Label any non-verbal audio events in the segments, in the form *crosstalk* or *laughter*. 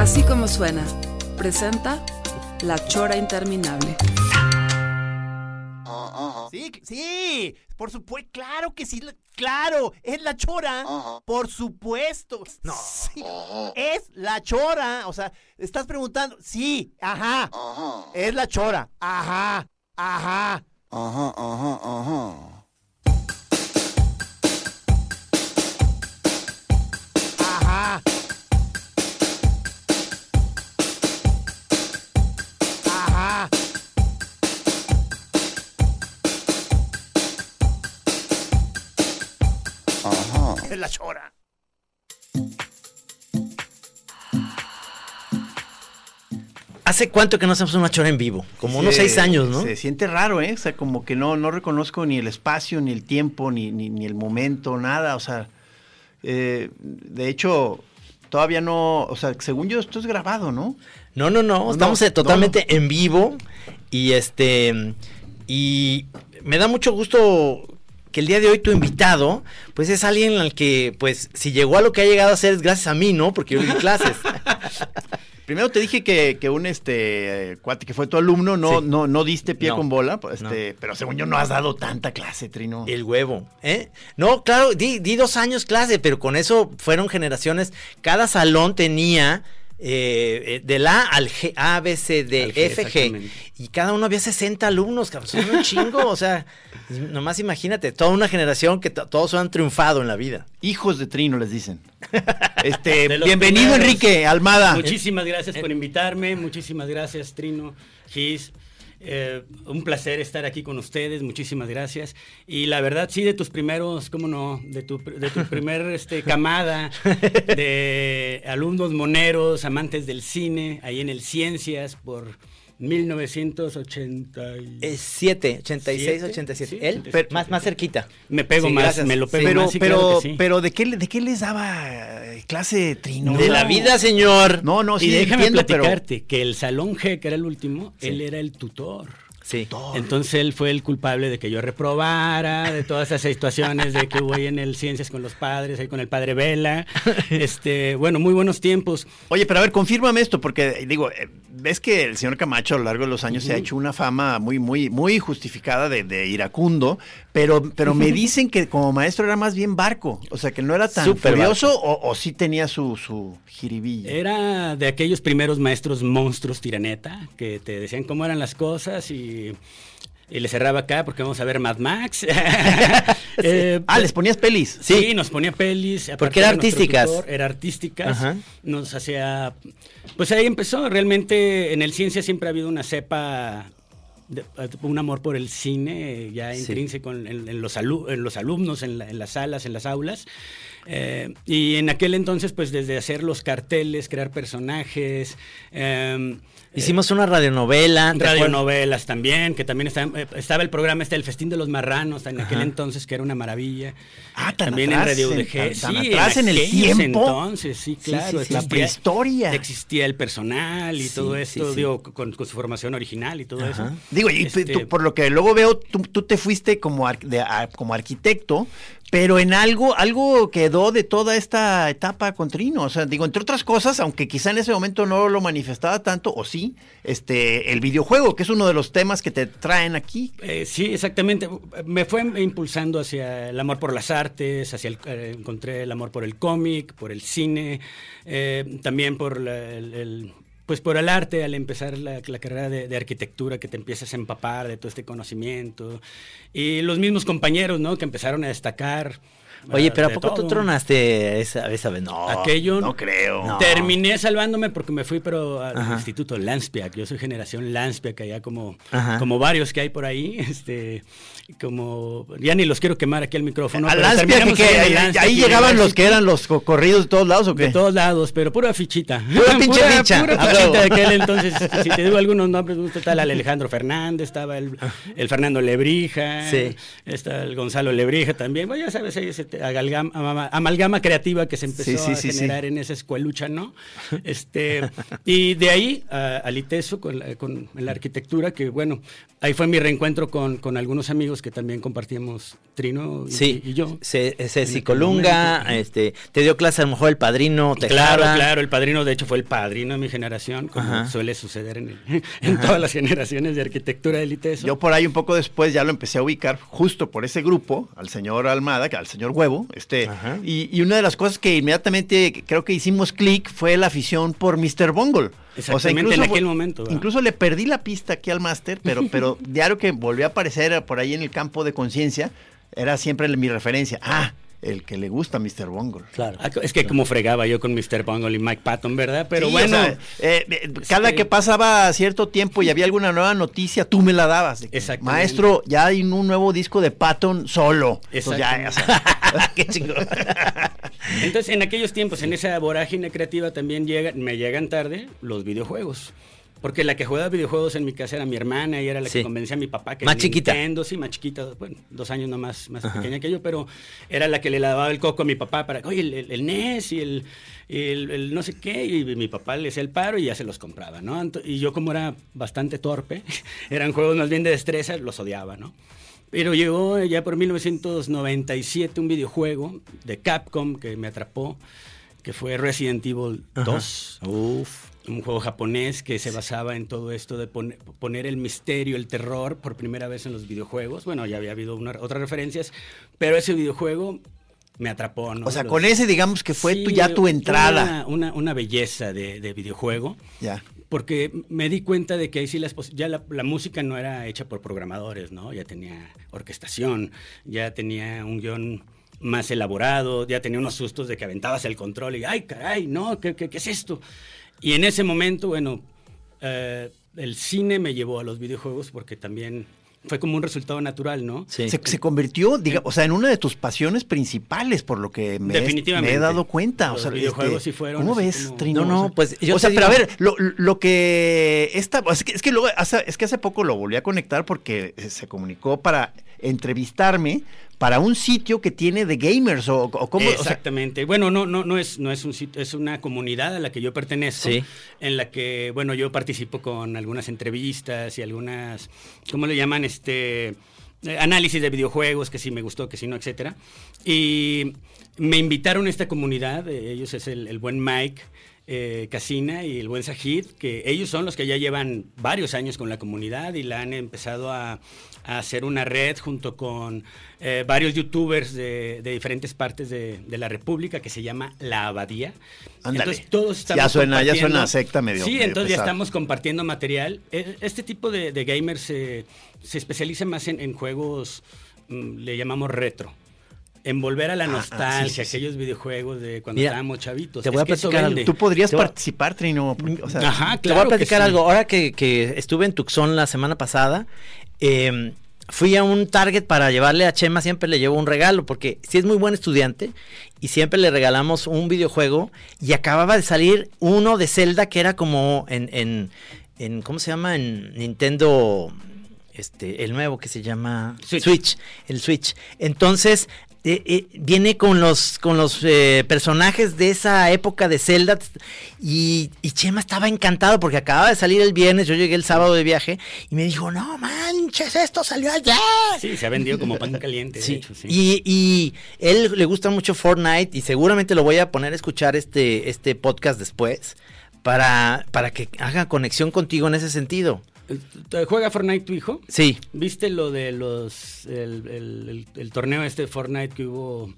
Así como suena, presenta La Chora Interminable. Sí, sí, por supuesto, claro que sí, la- claro, es la chora, por supuesto. No, sí, es la chora, o sea, estás preguntando, sí, ajá, es la chora, ajá, ajá. Ajá, ajá, ajá. Ajá. Es la chora. ¿Hace cuánto que no hacemos una chora en vivo? Como unos Se- seis años, ¿no? Se siente raro, ¿eh? O sea, como que no, no reconozco ni el espacio, ni el tiempo, ni, ni, ni el momento, nada. O sea, eh, de hecho, todavía no, o sea, según yo, esto es grabado, ¿no? No, no, no, No, estamos no, eh, totalmente en vivo y este y me da mucho gusto que el día de hoy tu invitado pues es alguien al que pues si llegó a lo que ha llegado a ser es gracias a mí, ¿no? Porque yo le di clases. *laughs* Primero te dije que, que un este cuate que fue tu alumno no, Sí. no, no diste pie No, con bola, pues, este, pero según yo no has dado tanta clase, Trino. El huevo, ¿eh? No, claro, di, di dos años clase, pero con eso fueron generaciones. Cada salón tenía eh, eh, del A al G, A, B, C, D, Al G, F, G. Y cada uno había 60 alumnos, cabrón. Son un chingo, o sea, nomás imagínate, toda una generación que to- todos han triunfado en la vida. Hijos de Trino les dicen. *laughs* Este, De bienvenido primeros. Enrique Almada. Muchísimas gracias por invitarme, muchísimas gracias Trino, Gis. Eh, un placer estar aquí con ustedes, muchísimas gracias. Y la verdad, sí, de tus primeros, cómo no, de tu, de tu *laughs* primer este, camada de alumnos moneros, amantes del cine, ahí en el Ciencias por 1980. y- Es 7, 86, ¿Siete? 87. Sí, Él, 87. más, más cerquita. Me pego Sí, más, gracias. me lo pego pero, más, sí, pero, claro que pero ¿de qué, de qué les daba eh, clase Trino? De la vida, señor. No, no, sí, y déjame entiendo, pero... platicarte que el Salón G, que era el último, él era el tutor. Sí. Entonces él fue el culpable de que yo reprobara, de todas esas situaciones de que ahí en el Ciencias con los padres, ahí con el padre Vela. *laughs* Este, bueno, muy buenos tiempos. Oye, pero a ver, confírmame esto, porque digo, eh, ves que el señor Camacho a lo largo de los años se ha hecho una fama muy, muy, muy justificada de, de iracundo, pero, pero me dicen que como maestro era más bien barco, o sea, que no era tan furioso o, o sí tenía su, su jiribilla. Era de aquellos primeros maestros monstruos tiraneta que te decían cómo eran las cosas y, y le cerraba acá porque vamos a ver Mad Max. *laughs* Eh, ah, les ponías pelis. Sí, nos ponía pelis. aparte Porque era artísticas. tutor, era artísticas. Ajá. Nos hacía. Pues ahí empezó. Realmente en el ciencia siempre ha habido una cepa. De- un amor por el cine ya Sí. intrínseco en, en- en los, alu- en los alumnos, en, la- en las salas, en las aulas. Eh, y en aquel entonces, pues desde hacer los carteles, crear personajes, eh, Hicimos una radionovela. ¿te acuerdas? radionovelas también, que también está- eh, estaba el programa este, El Festín de los Marranos, en aquel entonces, que era una maravilla. Ah, tan también atrás, en Radio en- UDG. tan- sí, tan atrás en el tiempo. entonces, sí, claro. sí, sí, la prehistoria. Existía el personal y Sí, todo sí, esto, sí. digo, con, con su formación original y todo Ajá. eso. Digo, y Este, tú- por lo que luego veo, tú, tú te fuiste como, ar- de- a- como arquitecto, pero en algo, algo quedó de toda esta etapa con Trino. O sea, digo, entre otras cosas, aunque quizá en ese momento no lo manifestaba tanto, o sí, este, el videojuego, que es uno de los temas que te traen aquí. Eh, sí, exactamente. Me fue impulsando hacia el amor por las artes, hacia eh, encontré el amor por el cómic, por el cine, eh, también por la- el, pues por el arte al empezar la, la carrera de, de arquitectura que te empiezas a empapar de todo este conocimiento y los mismos compañeros, ¿no? Que empezaron a destacar. Oye, pero ¿a poco tú tronaste esa, esa vez? No. Aquello no creo. No. Terminé salvándome porque me fui pero al Ajá. Instituto Lanspiak. Yo soy generación Lanspiak, allá como, Ajá. como varios que hay por ahí. *laughs* Este, como ya ni los quiero quemar aquí al micrófono. Al Lanspia, que, que- ahí, llegaban los que eran los co- corridos de todos lados o qué? De todos lados, pero pura fichita. *laughs* Pura pinche ficha. Pura Ah, fichita de aquel entonces. Si te digo algunos nombres, está el Alejandro Fernández, estaba el, el Fernando Lebrija, Sí. está el Gonzalo Lebrija también. Bueno, ya sabes, ahí ese amalgama, ama- amalgama creativa que se empezó Sí, sí, a sí, sí. generar en esa escuelucha, ¿no? Este, y de ahí a- al ITESO con la, con la arquitectura, que bueno, ahí fue mi reencuentro con, con algunos amigos que también compartíamos Trino y, Sí, y yo. Se, se momento. este, te dio clase a lo mejor el padrino Claro, Tejada. claro, el padrino de hecho fue el padrino de mi generación, como Ajá. suele suceder en, el- *laughs* en todas las generaciones de arquitectura de ITESO. Yo por ahí un poco después ya lo empecé a ubicar justo por ese grupo, al señor Almada, que al señor Huevo, este, y, y una de las cosas que inmediatamente creo que hicimos clic fue la afición por Mr. Bungle. Exactamente, en aquel momento, ¿verdad? Incluso le perdí la pista aquí al máster, pero, pero *laughs* diario que volvió a aparecer por ahí en el campo de conciencia, era siempre mi referencia. Ah, el que le gusta a Mr. Bungle. Claro. Ah, Es que como fregaba yo con Mr. Bungle y Mike Patton, ¿verdad? Pero Sí, bueno, o sea, eh, eh, cada que pasaba cierto tiempo y había alguna nueva noticia, tú me la dabas. Exactamente. Maestro, ya hay un nuevo disco de Patton solo. Entonces, ya, o sea, *laughs* *laughs* Qué chingón. entonces en aquellos tiempos, en esa vorágine creativa también llega, me llegan tarde los videojuegos. Porque la que jugaba videojuegos en mi casa era mi hermana y era la Sí. que convencía a mi papá que Más chiquita. Nintendo, sí, más chiquita, bueno, dos años nomás más pequeña que yo, pero era la que le lavaba el coco a mi papá para, oye, el, el- el NES y el, el- el no sé qué, y mi papá le hacía el paro y ya se los compraba, ¿no? Y yo como era bastante torpe, *laughs* eran juegos más bien de destreza, los odiaba, ¿no? Pero llegó ya por 1997 un videojuego de Capcom que me atrapó, que fue Resident Evil 2. Uf. Un juego japonés que se basaba en todo esto de pone- poner el misterio, el terror por primera vez en los videojuegos. Bueno, ya había habido una- otras referencias, pero ese videojuego me atrapó. ¿no? o sea, Los- con ese digamos que fue Sí, tu, ya tu entrada. Una, una- una belleza de, de videojuego. Ya. Porque me di cuenta de que ahí sí las ya la, la música no era hecha por programadores, ¿no? Ya tenía orquestación, ya tenía un guion más elaborado, ya tenía unos sustos de que aventabas el control y, ay, caray, no, ¿qué, qué, qué es esto? Y en ese momento, bueno, eh, el cine me llevó a los videojuegos porque también fue como un resultado natural, ¿no? Sí. Se, se convirtió, diga, o sea, en una de tus pasiones principales, por lo que me, he- Definitivamente. me he dado cuenta. Los o sea, videojuegos este, sí fueron ¿Cómo ves, como- Trino? No, no, pues, yo o sea, pero a ver, lo, lo que esta, es que, es que luego hace, es que hace poco lo volví a conectar porque se comunicó para entrevistarme para un sitio que tiene de gamers o, o cómo. o sea, Exactamente. bueno, no, no, no es, no es un sitio, es una comunidad a la que yo pertenezco, Sí. en la que, bueno, yo participo con algunas entrevistas y algunas, ¿cómo le llaman? Este análisis de videojuegos, que sí me gustó, que sí no, etcétera. Y me invitaron a esta comunidad, eh, ellos es el, el buen Mike. Eh, Casina y el buen Sajid, que ellos son los que ya llevan varios años con la comunidad y la han empezado a, a hacer una red junto con eh, varios youtubers de, de diferentes partes de, de la República que se llama La Abadía. Ándale. Entonces todos estamos Ya suena- ya suena secta medio- Sí, medio entonces ya estamos compartiendo material. Eh, Este tipo de, de gamers eh, se especializa más en, en juegos, mm, le llamamos retro. En volver a la Ah, ah, nostalgia, sí, sí, sí. aquellos videojuegos de cuando Mira, estábamos chavitos. te Es voy a platicar vende. Tú podrías voy participar, Trino. porque, o sea, Ajá, Te voy claro a platicar algo. Ahora que, que estuve en Tucson la semana pasada, eh, fui a un Target para llevarle a Chema, siempre le llevo un regalo, porque sí es muy buen estudiante y siempre le regalamos un videojuego y acababa de salir uno de Zelda que era como en, en, en ¿cómo se llama? En Nintendo, este, el nuevo que se llama Switch. Switch, el Switch. Entonces... eh, eh, viene con los con los eh, personajes de esa época de Zelda y, y Chema estaba encantado porque acababa de salir el viernes, yo llegué el sábado de viaje y me dijo, no manches, esto salió ayer. Sí, se ha vendido como pan caliente, de Sí, hecho, sí. Y, y él le gusta mucho Fortnite y seguramente lo voy a poner a escuchar este, este podcast después para, para que haga conexión contigo en ese sentido. ¿Te ¿Juega Fortnite tu hijo? Sí, ¿Viste lo de los el, el- el- el torneo este de Fortnite que hubo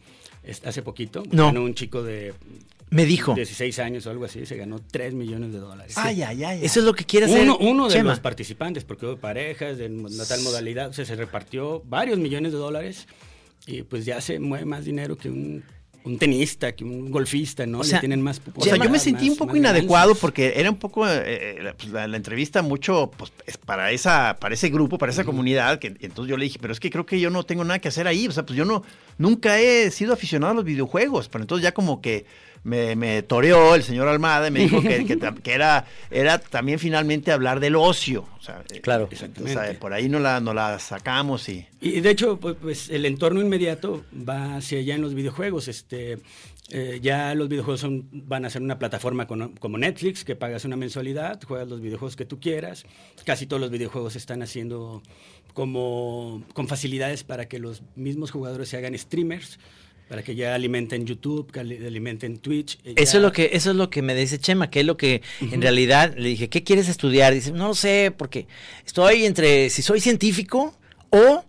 hace poquito? No. Ganó un chico de me dijo. 16 años o algo así, se ganó 3 millones de dólares. Ay, ay, ay. Eso es lo que quiere hacer Uno, uno de Chema. los participantes, porque hubo parejas de tal modalidad, o sea, se repartió varios millones de dólares y pues ya se mueve más dinero que un, un tenista, que un golfista, ¿no? O Le sea, tienen más O sea, yo me sentí más- un poco inadecuado ganancias. porque era un poco eh, eh, la, pues, la- la entrevista mucho pues, es para esa para ese grupo, para esa comunidad, que entonces yo le dije, pero es que creo que yo no tengo nada que hacer ahí, o sea, pues yo no nunca he sido aficionado a los videojuegos, pero entonces ya como que me, me toreó el señor Almada y me dijo que, que tam- *laughs* que era era también finalmente hablar del ocio, o sea, eh, Claro. o sea, por ahí no la no la sacamos y Y de hecho, pues, pues, el entorno inmediato va hacia allá en los videojuegos. Este, eh, ya los videojuegos son- van a ser una plataforma con- como Netflix, que pagas una mensualidad, juegas los videojuegos que tú quieras. Casi todos los videojuegos están haciendo como con facilidades para que los mismos jugadores se hagan streamers, para que ya alimenten YouTube, que ali- alimenten Twitch. eh, Eso es lo que eso es lo que me dice Chema, que es lo que en realidad le dije, ¿qué quieres estudiar? Dice, no lo sé, porque estoy entre si soy científico o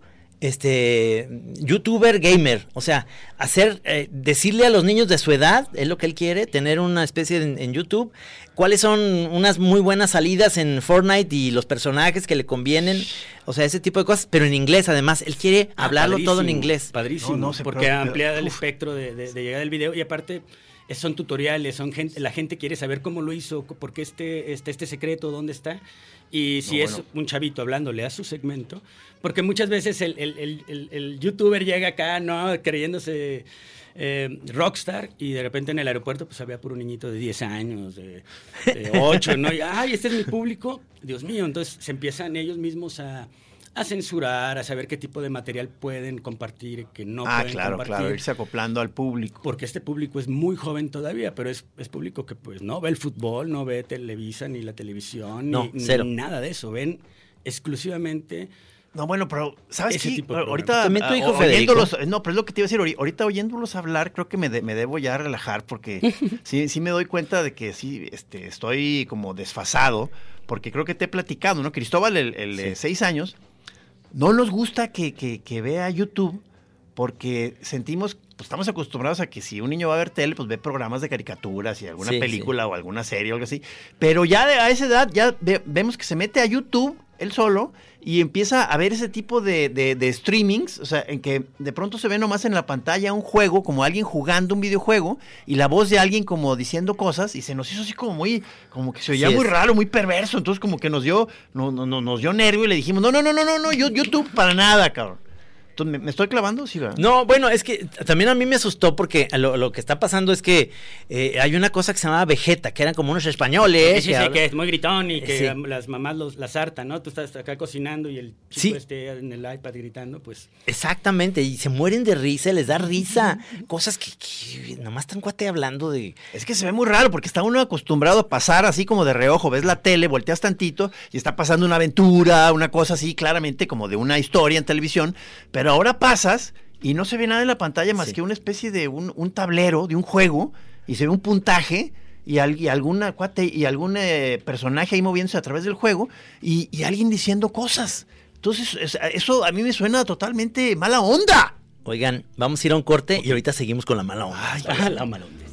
este youtuber gamer, o sea, hacer eh, decirle a los niños de su edad, es lo que él quiere, tener una especie de- en, YouTube, cuáles son unas muy buenas salidas en Fortnite y los personajes que le convienen, o sea, ese tipo de cosas, pero en inglés además, él quiere Ah, hablarlo todo en inglés. Padrísimo, No, no sé, porque pero, el espectro de, de, de llegada del video. Y aparte son tutoriales, son gente, la gente quiere saber cómo lo hizo, por qué este, este, este secreto, dónde está. Y si No, es bueno. un chavito hablándole a su segmento, porque muchas veces el, el- el- el- youtuber llega acá, ¿no? Creyéndose eh, rockstar y de repente en el aeropuerto pues había puro niñito de 10 años, de, de *laughs* 8, ¿no? Y, ay, este es mi público, Dios mío, entonces se empiezan ellos mismos a, a censurar, a saber qué tipo de material pueden compartir, que no ah, pueden claro, compartir. claro, irse acoplando al público. Porque este público es muy joven todavía, pero es, es público que pues no ve el fútbol, no ve Televisa ni la televisión, No, ni, cero. ni nada de eso. Ven exclusivamente No, bueno, pero ¿sabes Ese qué? tipo ahorita También tu ah, hijo, o- Federico. oyéndolos- no, pero es lo que te iba a decir, ahori- ahorita oyéndolos hablar, creo que me, de- me debo ya relajar porque *laughs* sí, sí me doy cuenta de que sí, este, estoy como desfasado, porque creo que te he platicado, ¿no? Cristóbal, el, el de seis años, no nos gusta que, que- que vea YouTube porque sentimos, pues estamos acostumbrados a que si un niño va a ver tele, pues ve programas de caricaturas y alguna Sí, película o alguna serie o algo así. Pero ya de- a esa edad ya ve- vemos que se mete a YouTube él solo y empieza a ver ese tipo de, de- de streamings, o sea, en que de pronto se ve nomás en la pantalla un juego, como alguien jugando un videojuego, y la voz de alguien como diciendo cosas, y se nos hizo así como muy, como que se oía Sí muy es. raro, muy perverso, entonces como que nos dio, no, no, no- nos dio nervio y le dijimos, no, no, no, no, no, no, yo- YouTube para nada, cabrón. ¿Me, me estoy clavando? Sí, ¿verdad? No, bueno, es que también a mí me asustó porque lo, lo que está pasando es que eh, hay una cosa que se llamaba Vegeta, que eran como unos españoles. Sí, sí, que sí, hablan- que es muy gritón y que Sí. las mamás los, las hartan, ¿no? Tú estás acá cocinando y el chico Sí. esté en el iPad gritando, pues... Exactamente, y se mueren de risa, les da risa. Cosas que, que nomás están cuate hablando de. Es que se ve muy raro porque está uno acostumbrado a pasar así como de reojo, ves la tele, volteas tantito y está pasando una aventura, una cosa así claramente como de una historia en televisión, pero ahora pasas y no se ve nada en la pantalla más Sí. que una especie de un, un tablero, de un juego, y se ve un puntaje y, al- y alguna cuate y algún eh, personaje ahí moviéndose a través del juego y, y alguien diciendo cosas. Entonces, es- eso a mí me suena totalmente mala onda. Oigan, vamos a ir a un corte y ahorita seguimos con la mala onda. Ah, la mala onda.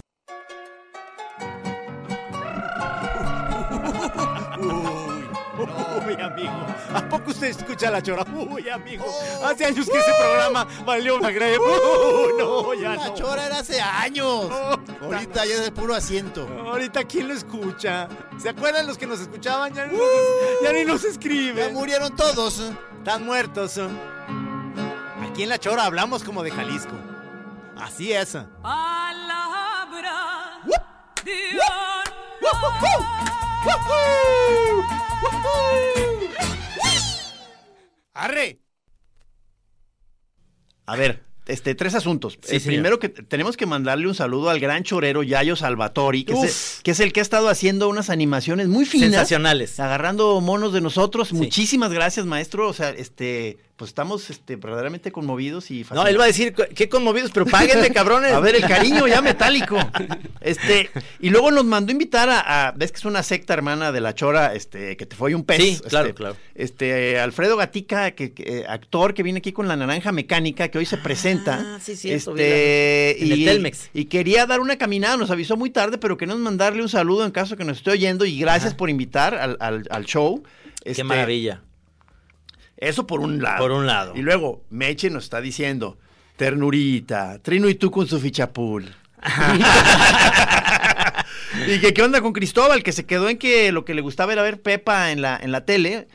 ¿A poco usted escucha la chora? Uy, amigo. Hace años que ese programa valió una greve. Uy, no, ya La no. chora era hace años. Oh, Ahorita ya es de puro asiento. Ahorita, ¿quién lo escucha? ¿Se acuerdan los que nos escuchaban? Ya ni, nos, ya ni nos Ya escriben. murieron todos. Están muertos. Aquí en La Chora hablamos como de Jalisco. Así es. ¡Arre! A ver, este, tres asuntos. Sí, el primero que tenemos que mandarle un saludo al gran chorero Yayo Salvatori, que, es el, que es el que ha estado haciendo unas animaciones muy finas. Sensacionales. Agarrando monos de nosotros. Sí. Muchísimas gracias, maestro. O sea, este, pues estamos este, verdaderamente conmovidos y No, fascinados. él va a decir, qué conmovidos, pero páguenle, *laughs* cabrones. A ver, el cariño ya metálico. *laughs* Este, y luego nos mandó invitar a, a- ves que es una secta hermana de la Chora, este, que te fue un pez. Sí, este, claro, claro. Este, Alfredo Gatica, que, que, actor que viene aquí con la naranja mecánica, que hoy se presenta. Ah, sí, cierto, Este, en el Telmex. y quería dar una caminada, nos avisó muy tarde, pero queremos mandarle un saludo en caso que nos esté oyendo y gracias Ajá. por invitar al, al- al show. Qué Este, maravilla. Eso por un lado. Por un lado. Y luego, Meche nos está diciendo, Ternurita. Trino y tú con su fichapul. *laughs* *laughs* y que qué onda con Cristóbal, que se quedó en que lo que le gustaba era ver Pepa en la, en la tele.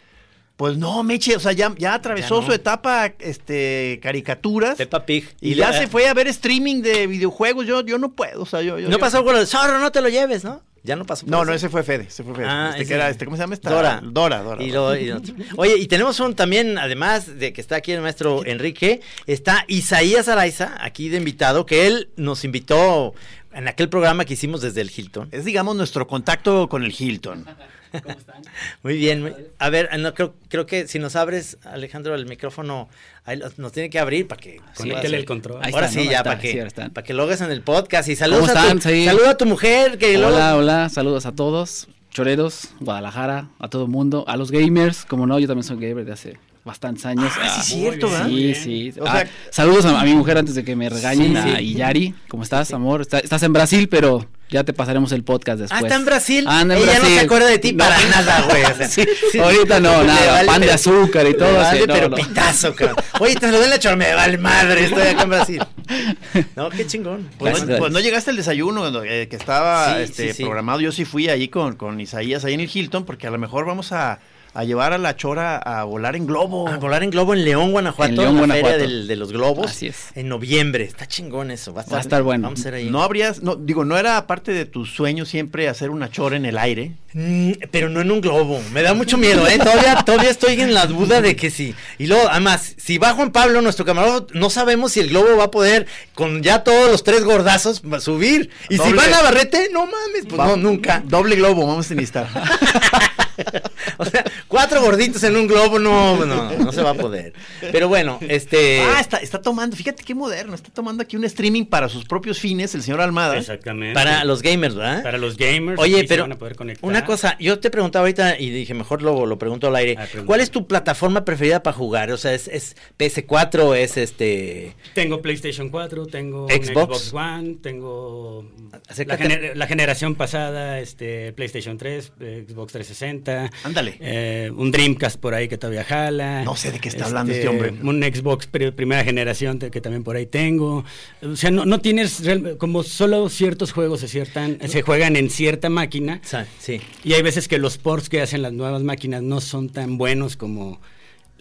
Pues no, Meche, o sea, ya, ya atravesó Ya no. su etapa este, caricaturas. Peppa Pig. y ya la- se fue a ver streaming de videojuegos. Yo, yo no puedo, o sea, yo. yo No yo- pasó con de zorro, no te lo lleves, ¿no? Ya no pasó. por No, no, ese fue Fede, ese fue Fede. Ah, este ese- que era, este, ¿cómo se llama esta? Dora. Dora, Dora. Y Dora. lo- y otro. Oye, y tenemos un también, además de que está aquí el maestro Enrique, está Isaías Araiza, aquí de invitado, que él nos invitó en aquel programa que hicimos desde el Hilton. Es, digamos, nuestro contacto con el Hilton. *laughs* Muy bien. A ver, no, creo, creo que si nos abres, Alejandro, el micrófono, ahí nos tiene que abrir para que... Conéctele el control. Ahí Ahora está, sí, ¿no? ya, para que, sí, están. para que lo hagas en el podcast. Y saludos ¿Cómo a tu, están? Sí. a mujer. Que Hola, hola, saludos a todos, choreros, Guadalajara, a todo el mundo, a los gamers, como no, yo también soy gamer de hace bastantes años. Ah, sí, Ah, cierto, ¿verdad? Sí, sí. O Ah, sea- saludos a, a mi mujer antes de que me regañen, Sí, a sí. Iyari, ¿cómo estás, amor? Está- estás en Brasil, pero ya te pasaremos el podcast Ah, después. está en Brasil. Anda en Ella no se acuerda de ti No. para nada, güey. o sea, *laughs* Sí, sí. ahorita no, nada, vale, pan de azúcar y todo, sí, vale, no, pero no. pitazo, cabrón. Oye, te lo den la chorra, me vale madre, estoy acá en Brasil. *laughs* No, qué chingón. Pues, Gracias. pues no llegaste al desayuno cuando, eh, que estaba Sí, este, sí, sí. programado. Yo sí fui ahí con, con Isaías, ahí en el Hilton, porque a lo mejor vamos a, a llevar a la chora a volar en globo. A volar en globo en León, Guanajuato, En León, la feria del- de los globos. Así es. En noviembre. Está chingón eso. Va a estar, Va a estar bueno. Vamos a ser ahí. No habrías, no, digo, no era parte de tu sueño siempre hacer una chora en el aire. Mm, pero no en un globo. Me da mucho miedo, ¿eh? Todavía, todavía estoy en la duda de que sí. Y luego, además, si va Juan Pablo, nuestro camarógrafo, no sabemos si el globo va a poder, con ya todos los tres gordazos, va a subir. Y si Doble. va a Navarrete, no mames, pues Va- no, nunca. Doble globo, vamos a necesitar. *laughs* *laughs* o sea, cuatro gorditos en un globo, no, no, no se va a poder. Pero bueno, este. ah, está, está tomando, fíjate qué moderno, está tomando aquí un streaming para sus propios fines, el señor Almada. Exactamente. para los gamers, ¿verdad? Para los gamers. Oye, aquí se pero van a poder conectar. una cosa, yo te preguntaba ahorita y dije, mejor lo, lo pregunto al aire. Ah. ¿Cuál es tu plataforma preferida para jugar? O sea, ¿es, es PS4 es este... Tengo PlayStation 4, tengo Xbox. Xbox One, tengo la, Acércate. gener- la generación pasada, este PlayStation 3, eh, Xbox 360. Ándale. eh, un Dreamcast por ahí que todavía jala. No sé de qué está hablando este hombre. Un Xbox pri- primera generación que también por ahí tengo. O sea, no, no tienes real- como solo ciertos juegos se, ciertan, se juegan en cierta máquina. Sí. Y hay veces que los ports que hacen las nuevas máquinas no son tan buenos como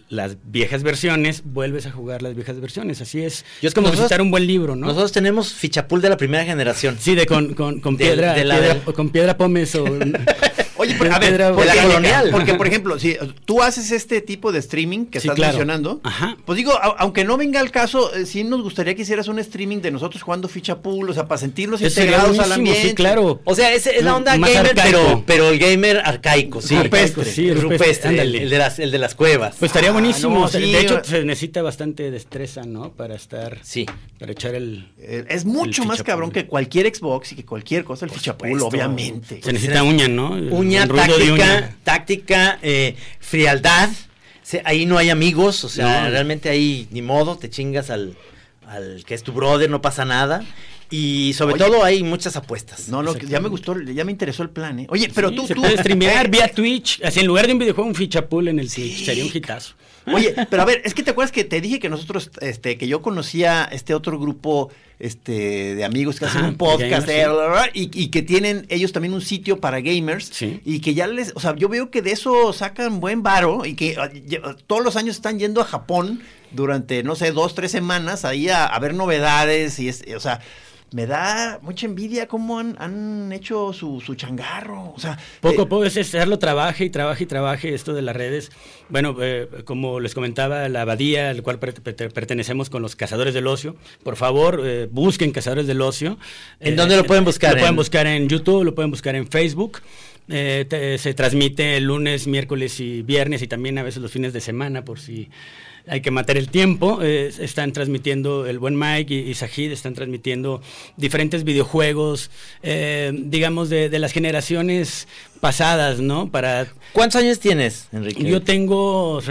las viejas versiones, vuelves a jugar las viejas versiones. Así es. Yo- es como nosotros- visitar un buen libro, ¿no? Nosotros tenemos fichapul de la primera generación. Sí, de con, con, con De- piedra, de la- piedra- con piedra pómez o... *laughs* Oye, pero, *laughs* a ver, porque- de la colonial. Porque, por ejemplo, si tú haces este tipo de streaming que Sí, estás claro. mencionando, Ajá. pues digo, a- aunque no venga al caso, eh, sí nos gustaría que hicieras un streaming de nosotros jugando ficha pool, o sea, para sentirnos Eso integrados al ambiente. sí, claro. O sea, es, es la onda Más gamer, arcaico. pero, pero el gamer arcaico, sí. Rupestre, sí, el rupestre, rupestre, el, ándale. el de las, el de las cuevas. Pues estaría Ah, buenísimo. no, O sea, sí, de hecho, se necesita bastante destreza, ¿no? Para estar... Sí. Para echar el... Eh, es mucho El más cabrón que cualquier Xbox y que cualquier cosa, el ficha pool, obviamente. Se necesita uña, ¿no? Uña, Un ruido de táctica, uña. táctica, eh, frialdad. Se- ahí no hay amigos, o sea, No. realmente ahí ni modo, te chingas al, al que es tu brother, no pasa nada. Y sobre Oye. todo hay muchas apuestas. No, no, que ya me gustó, ya me interesó el plan, ¿eh? Oye, pero Sí, tú, se tú... puede streamear eh, *laughs* vía Twitch. Así en lugar de un videojuego, un fichapool en el Twitch. Sería un hitazo. Oye, pero a ver, es que te acuerdas que te dije que nosotros, este, que yo conocía este otro grupo, este, de amigos que hacen un podcast, gamers, eh, sí. y, y que tienen ellos también un sitio para gamers, Sí. y que ya les, o sea, yo veo que de eso sacan buen varo, y que ah, todos los años están yendo a Japón durante, no sé, dos, tres semanas ahí a, a ver novedades, y es, o sea, me da mucha envidia cómo han, han hecho su, su changarro, o sea, Poco eh, a poco es estarlo, trabaje y trabaje y trabaje esto de las redes. Bueno, eh, como les comentaba, la abadía, al cual per- per- pertenecemos con los Cazadores del Ocio, por favor, eh, busquen Cazadores del Ocio. ¿En Eh, dónde lo pueden buscar? Lo pueden En- buscar en YouTube, lo pueden buscar en Facebook. Eh, te- se transmite el lunes, miércoles y viernes y también a veces los fines de semana por si hay que matar el tiempo. Están transmitiendo el buen Mike y, y Sajid, están transmitiendo diferentes videojuegos, eh, digamos, de, de las generaciones pasadas, ¿no? Para ¿Cuántos años tienes, Enrique? yo tengo *laughs*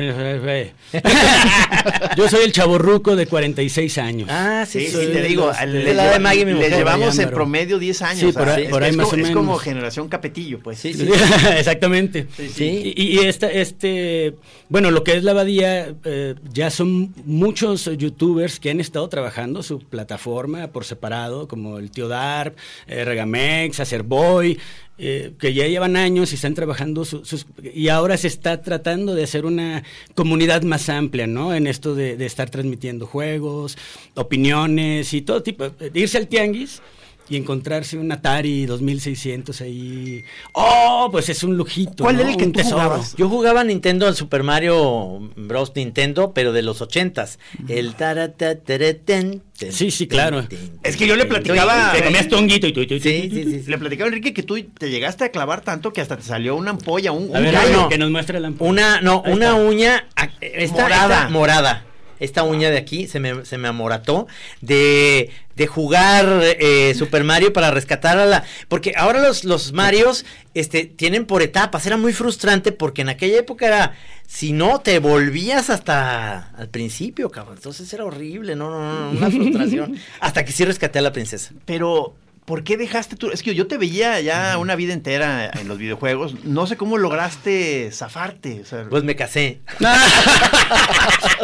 yo soy el chaborruco de 46 años. Ah, sí, Sí, te digo, le, de le la de lleva- Maggie, le llevamos en promedio 10 años. Sí, o sea, por ahí- es- por ahí es, más como, o es como menos. generación Capetillo, pues. Sí, Sí, sí. *laughs* Exactamente. Sí. Y, y esta, este, bueno, lo que es la abadía, eh, ya son muchos youtubers que han estado trabajando su plataforma por separado, como el tío Darp, eh, Regamex, Acerboy, eh, que ya llevan años y están trabajando su- sus, y ahora se está tratando de hacer una comunidad más amplia, ¿no? En esto de, de estar transmitiendo juegos, opiniones y todo tipo, irse al tianguis y encontrarse un Atari 2600 ahí. ¡Oh! Pues es un lujito. ¿Cuál ¿no? era el que Un tú tesoro. jugabas? Yo jugaba Nintendo al Super Mario Bros. Nintendo, pero de los ochentas. El taratatareten, ten, Sí, sí, claro. ten, Es que yo le platicaba- Te comías tu honguito y tú. Sí, sí, sí. sí. Le platicaba a Enrique que tú te llegaste a clavar tanto que hasta te salió una ampolla, un, A un ver, gallo. no. que nos muestre la ampolla. Una, no, Ahí una está. uña a- esta, Morada. esta morada. Esta uña de aquí se me, se me amorató de, de jugar eh, Super Mario para rescatar a la... Porque ahora los, los Marios este, tienen por etapas. Era muy frustrante porque en aquella época era... Si no, te volvías hasta al principio, cabrón. Entonces era horrible. No, no, no, una frustración. *laughs* hasta que sí rescaté a la princesa. Pero, ¿por qué dejaste tú? Es que yo te veía ya una vida entera en los videojuegos. No sé cómo lograste zafarte. o sea, Pues me casé. *laughs*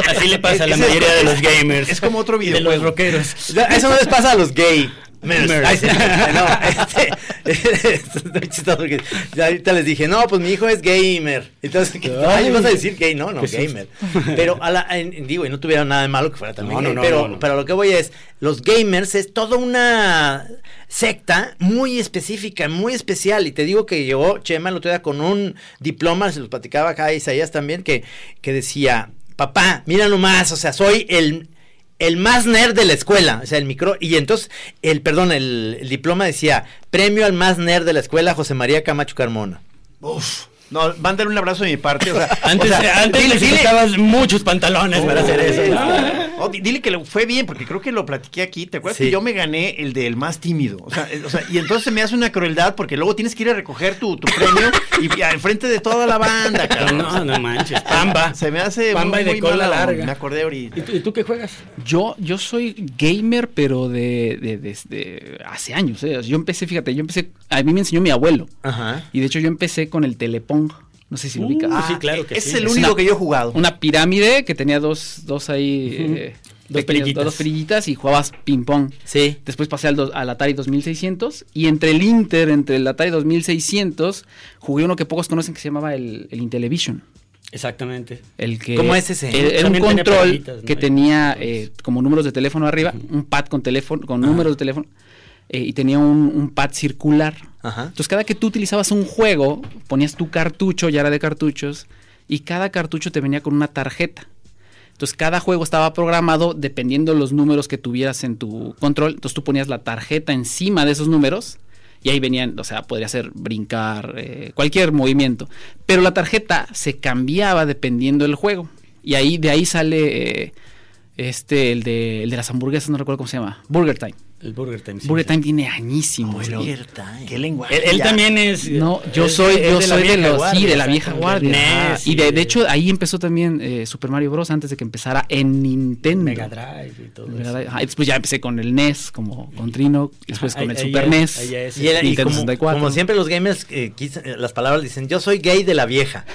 Así le pasa a la mayoría de los gamers. es como otro y de los videojuego. rockeros. Eso no les pasa a los gay. Mers. Ay, sí, *laughs* no, este, *laughs* chistoso porque ahorita les dije, no, pues mi hijo es gamer. Entonces, ¿qué- ay, vas a decir gay, no, no, gamer. Pero, a la, en- digo, y no tuviera nada de malo que fuera también No, gay, no, pero, no, pero lo que voy es, los gamers es toda una secta muy específica, muy especial. Y te digo que llegó Chema el otro día con un diploma, se los platicaba acá a Isaías también, que, que decía, papá, mira nomás, o sea, soy el el más nerd de la escuela, o sea, el micro, y entonces, el, perdón, el, el diploma decía, premio al más nerd de la escuela, José María Camacho Carmona. Uf. No, mándale un abrazo de mi parte. O sea, *laughs* Antes, o sea, antes dile- dile- necesitabas muchos pantalones para hacer eso. Oh, *laughs* dile que le fue bien, porque creo que lo platiqué aquí. ¿Te acuerdas Sí. que yo me gané el del más tímido? O sea, o sea, y entonces se me hace una crueldad porque luego tienes que ir a recoger tu, tu premio y, y al frente de toda la banda, cabrón. No, no manches. Pamba. Se me hace Pamba muy, y de muy cola mala larga. Me acordé ahorita. ¿Y tú, y tú qué juegas? Yo, yo soy gamer, pero de, de- desde hace años. ¿eh? Yo empecé, fíjate, yo empecé, a mí me enseñó mi abuelo. Ajá. Y de hecho yo empecé con el No sé si lo ubicas. Ah, sí, claro que es sí. el Es único una- que yo he jugado. Una pirámide que tenía dos, dos ahí. eh, Dos perillitas. Dos perillitas y jugabas ping pong. Sí. Después pasé al, Atari 2600 y entre el Inter, entre el Atari 2600, jugué uno que pocos conocen que se llamaba el, el Intellivision. Exactamente. El que ¿Cómo es ese? Era era un control que tenía eh, como números de teléfono arriba, un pad con teléfono, con números de teléfono, eh, y tenía un, un pad circular. Ajá. Entonces cada que tú utilizabas un juego, ponías tu cartucho, ya era de cartuchos, y cada cartucho te venía con una tarjeta. Entonces cada juego estaba programado dependiendo los números que tuvieras en tu control. Entonces tú ponías la tarjeta encima de esos números y ahí venían, o sea, podría ser brincar, eh, cualquier movimiento. Pero la tarjeta se cambiaba dependiendo del juego. Y ahí de ahí sale eh, este, el de, el de las hamburguesas, no recuerdo cómo se llama. Burger Time. El Burger Time. sí. Burger Time tiene añísimos. ¿no? Burger Time. ¿Qué lenguaje? Él, también es. No, yo es- soy, yo la soy de los, guardia, sí, de la vieja guardia. Y de, de hecho ahí empezó también eh, Super Mario Bros. antes de que empezara en Nintendo. Mega Drive y todo Mega eso. Drive. Ajá, y después ya empecé con el NES, como con Trino, después Ajá, con el ahí- Super NES. ahí es, Y, era- y Nintendo como, 64. como siempre los gamers, eh, eh, las palabras dicen, yo soy gay de la vieja.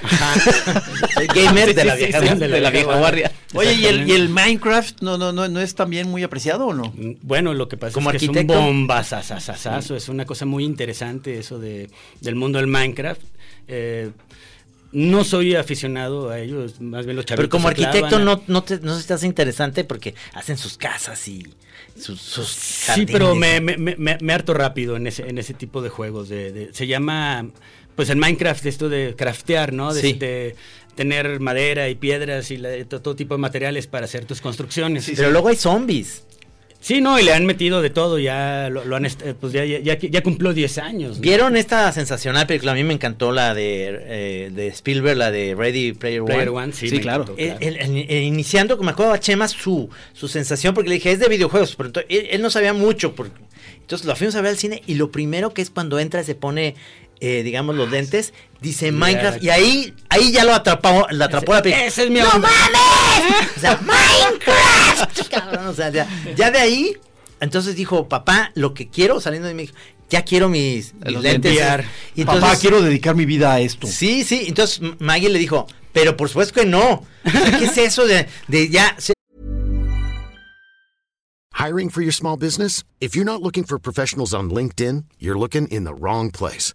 soy gamer de la vieja. de la vieja guardia. Oye, ¿y el, y el Minecraft no, no, no, no es también muy apreciado o no? Mm, Bueno, lo que pasa Como es arquitecto. es un bombazazazazazo, es una cosa muy interesante eso de, del mundo del Minecraft. Eh, no soy aficionado a ello, es más bien los chavitos Pero como arquitecto no, no, te, no se te hace interesante porque hacen sus casas y sus, sus Sí, pero me, me, me, me harto rápido en ese, en ese tipo de juegos. De, de- se llama, pues en Minecraft, esto de craftear, ¿no? De, Sí. de tener madera y piedras y la- todo tipo de materiales para hacer tus construcciones. Pero luego hay zombies. Sí, no, y le han metido de todo, ya lo, lo han, eh, pues ya, ya, ya, cumplió 10 años. ¿no? ¿Vieron esta sensacional película? A mí me encantó la de, eh, de Spielberg, la de Ready Player One. Player One, sí, Sí, claro. encantó, el- el- el- iniciando, me acuerdo a Chema su, su sensación, porque le dije, es de videojuegos, pero entonces, él, él no sabía mucho, porque, entonces lo fuimos a ver al cine y lo primero que es cuando entra se pone, eh, digamos, los lentes, dice Minecraft, y ahí, ahí ya lo atrapó, la atrapó la película. Ese es mi ¡No onda. mames! O sea, *laughs* Minecraft, cabrón, o sea, ya, ya de ahí, entonces dijo, papá, lo que quiero, saliendo de mí, ya quiero mis, mis Los lentes. Y entonces- Papá, quiero dedicar mi vida a esto. Sí, sí. Entonces Maggie le dijo, pero por supuesto que no. O sea, ¿Qué es eso de, de ya? se- Hiring for your small business? If you're not looking for professionals on LinkedIn, you're looking in the wrong place.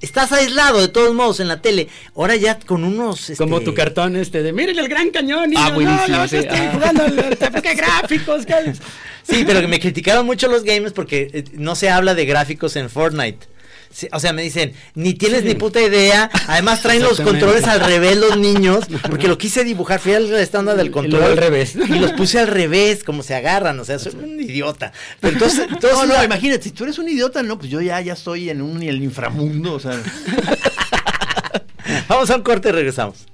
Estás aislado de todos modos en la tele. Ahora ya con unos... este, Como tu cartón este de, miren el gran cañón. Y Ah, yo, buenísimo, No, no, sí, estoy ah. jugando ¿Qué *laughs* gráficos? ¿Qué? Sí, pero me criticaron mucho los gamers porque eh, no se habla de gráficos en Fortnite. Sí, o sea, me dicen, ni tienes Sí. ni puta idea. Además traen los controles al revés los niños, *laughs* porque lo quise dibujar, fui al estándar del control. al revés. Y los puse al revés, como se agarran, o sea, soy un idiota. Pero entonces, entonces No, no, la- imagínate, si tú eres un idiota, no, pues yo ya, ya estoy en un el inframundo, o sea. *laughs* Vamos a un corte y regresamos.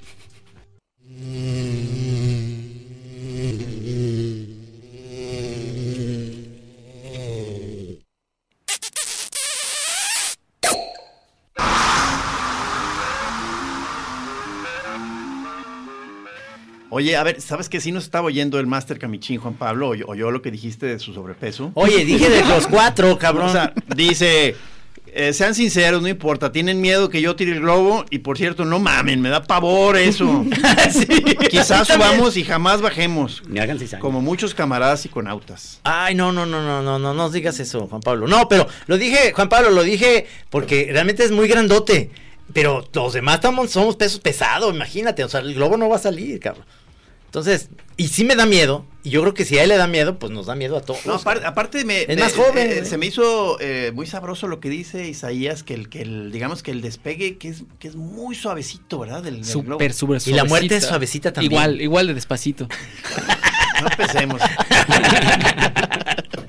Oye, a ver, ¿sabes que si nos estaba oyendo el Master Camichín, Juan Pablo, o yo, lo que dijiste de su sobrepeso? Oye, dije de los cuatro, *laughs* cabrón. O sea, dice, eh, sean sinceros, no importa, tienen miedo que yo tire el globo y por cierto, no mamen, me da pavor eso. *laughs* Quizás subamos y jamás bajemos, Me hagan cizaña. como muchos camaradas psiconautas. Ay, no, no, no, no, no, no, no digas eso, Juan Pablo. No, pero lo dije, Juan Pablo, lo dije porque realmente es muy grandote. Pero los demás estamos, somos pesos pesados, imagínate. O sea, el globo no va a salir, cabrón. Entonces, y sí me da miedo. Y yo creo que si a él le da miedo, pues nos da miedo a todos. No, aparte, aparte me, Es me- más joven, eh, güey. se me hizo eh, muy sabroso lo que dice Isaías, que el, que el, digamos que el despegue que es, que es muy suavecito, ¿verdad? Del, del. Súper, súper Y la muerte es suavecita. suavecita también. Igual, igual de despacito. *laughs* No empecemos. *laughs*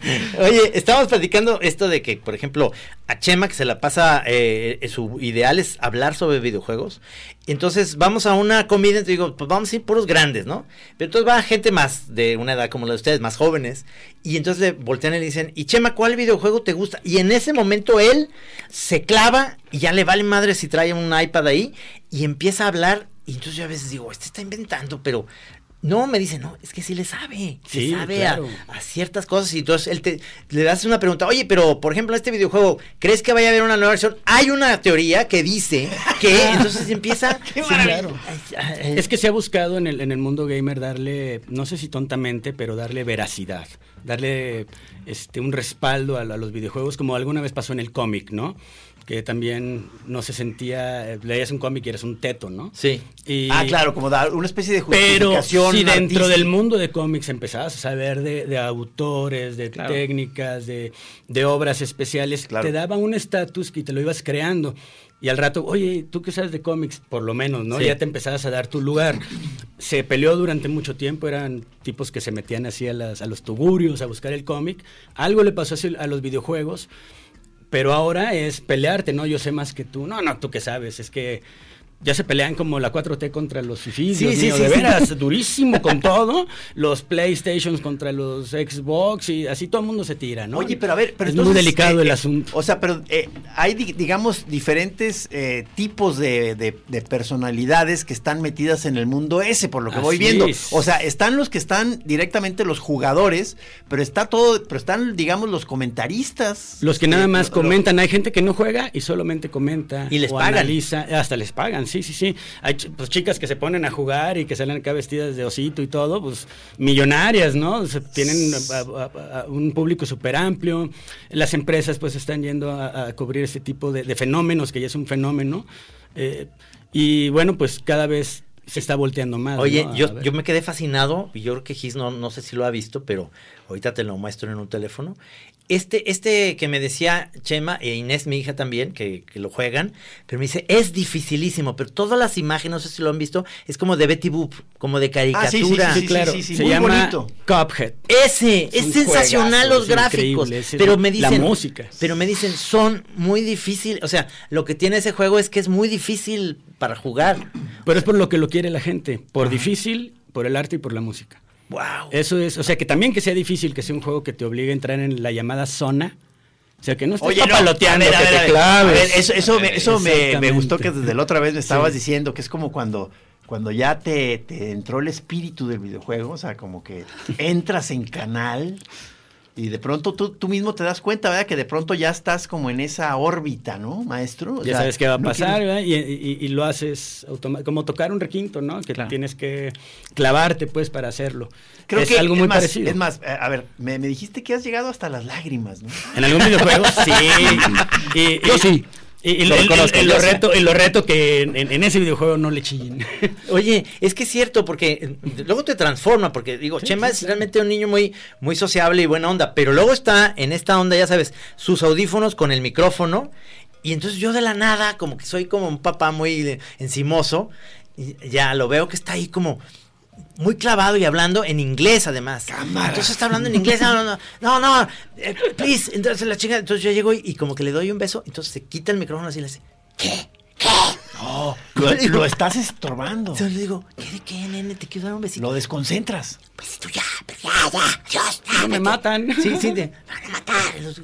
*laughs* Oye, estábamos platicando esto de que, por ejemplo, a Chema que se la pasa, eh, su ideal es hablar sobre videojuegos. Entonces vamos a una comida y digo, pues vamos a ir puros grandes, ¿no? Pero entonces va gente más de una edad como la de ustedes, más jóvenes. Y entonces le voltean y le dicen, y Chema, ¿cuál videojuego te gusta? Y en ese momento él se clava y ya le vale madre si trae un iPad ahí y empieza a hablar. Y entonces yo a veces digo, este está inventando, pero no, me dice, no, es que sí le sabe. Sí, le sabe a- claro. a, ciertas cosas. Y entonces él te le das una pregunta, oye, pero por ejemplo, este videojuego, ¿crees que vaya a haber una nueva versión? Hay una teoría que dice que *laughs* entonces empieza. *laughs* Sí, claro. Es que se ha buscado en el, en el mundo gamer darle, no sé si tontamente, pero darle veracidad, darle este un respaldo a los videojuegos, como alguna vez pasó en el cómic, ¿no? Que también no se sentía, eh, leías un cómic y eres un teto, ¿no? Sí. Y- Ah, claro, como dar una especie de Pero justificación. si dentro artística. del mundo de cómics empezabas a saber de, de autores, de Claro. técnicas, de, de obras especiales, Claro. te daban un estatus que te lo ibas creando. Y al rato, oye, ¿tú qué sabes de cómics? Por lo menos, ¿no? Sí. Ya te empezabas a dar tu lugar. Se peleó durante mucho tiempo, eran tipos que se metían así a, las- a los tugurios a buscar el cómic. Algo le pasó a los videojuegos, pero ahora es pelearte, ¿no? Yo sé más que tú. No, no, tú qué sabes, es que ya se pelean como la 4T contra los fifís, Sí, sí, mío, sí, de sí. veras, *laughs* durísimo con todo. Los PlayStations contra los Xbox y así todo el mundo se tira, ¿no? Oye, pero a ver, pero es entonces, muy delicado eh, el eh, asunto. O sea, pero eh, hay, di- digamos, diferentes eh, tipos de, de- de personalidades que están metidas en el mundo ese, por lo que voy viendo. es. O sea, están los que están directamente los jugadores, pero está todo, pero están, digamos, los comentaristas. Los que nada más comentan, hay gente que no juega y solamente comenta Y les o pagan. analiza, hasta les pagan, sí, sí, sí. Hay pues, chicas que se ponen a jugar y que salen acá vestidas de osito y todo, pues millonarias, ¿no? Tienen a- a- a- un público súper amplio. Las empresas pues están yendo a, cubrir este tipo de, de fenómenos, que ya es un fenómeno. Eh, y bueno, pues cada vez se está volteando más. Oye, yo, yo me quedé fascinado, y yo creo que Gis no, no sé si lo ha visto, pero ahorita te lo muestro en un teléfono. Este, este que me decía Chema e Inés, mi hija también, que, que lo juegan, pero me dice, es dificilísimo, pero todas las imágenes, no sé si lo han visto, es como de Betty Boop, como de Ah, sí, sí, caricatura. sí, Sí, claro, sí, sí, se muy llama bonito. Cuphead. Ese, es, sensacional juegazo, los es gráficos, es pero la- me la dicen, música. pero me dicen, son muy difíciles, o sea, lo que tiene ese juego es que es muy difícil para jugar. Pero es por lo que lo quiere la gente, por difícil, por el arte y por la música. Wow. Eso es, o sea, que también que sea difícil, que sea un juego que te obligue a entrar en la llamada zona. O sea, que no estés Oye, no, a que te claves. a ver, eso, eso, me, eso me, me gustó que desde la otra vez me estabas Sí. diciendo que es como cuando, cuando ya te, te entró el espíritu del videojuego, o sea, como que entras en canal y de pronto tú, tú mismo te das cuenta, ¿verdad? Que de pronto ya estás como en esa órbita, ¿no, maestro? O Ya sea, sabes qué va a no pasar, quieres- ¿verdad? Y, y- y lo haces como tocar un requinto, ¿no? Que Claro. tienes que clavarte, pues, para hacerlo. Creo es que algo es muy más, parecido. Es más, eh, a ver, me, me dijiste que has llegado hasta las lágrimas, ¿no? En algún videojuego, sí. *laughs* Y, Yo sí. Y, y Lo reto, y lo reto que en, en ese videojuego no le chillen. *laughs* Oye, es que es cierto, porque eh, luego te transforma, porque digo, Chema es realmente un niño muy, muy sociable y buena onda, pero luego está en esta onda, ya sabes, sus audífonos con el micrófono, y entonces yo de la nada, como que soy como un papá muy eh, encimoso, y ya lo veo que está ahí como muy clavado y hablando en inglés además. Entonces está hablando en inglés, no, no, no, no, no, eh, please, entonces la chica, entonces yo llego y, y como que le doy un beso, entonces se quita el micrófono así y le dice, ¿qué? ¿Qué? No, lo, digo- lo estás estorbando. Entonces le digo, ¿qué de qué, nene? Te quiero dar un besito. Lo desconcentras. besito ya, pero ya, ya, Dios, ya, No me matan. Sí, sí, te van a matar.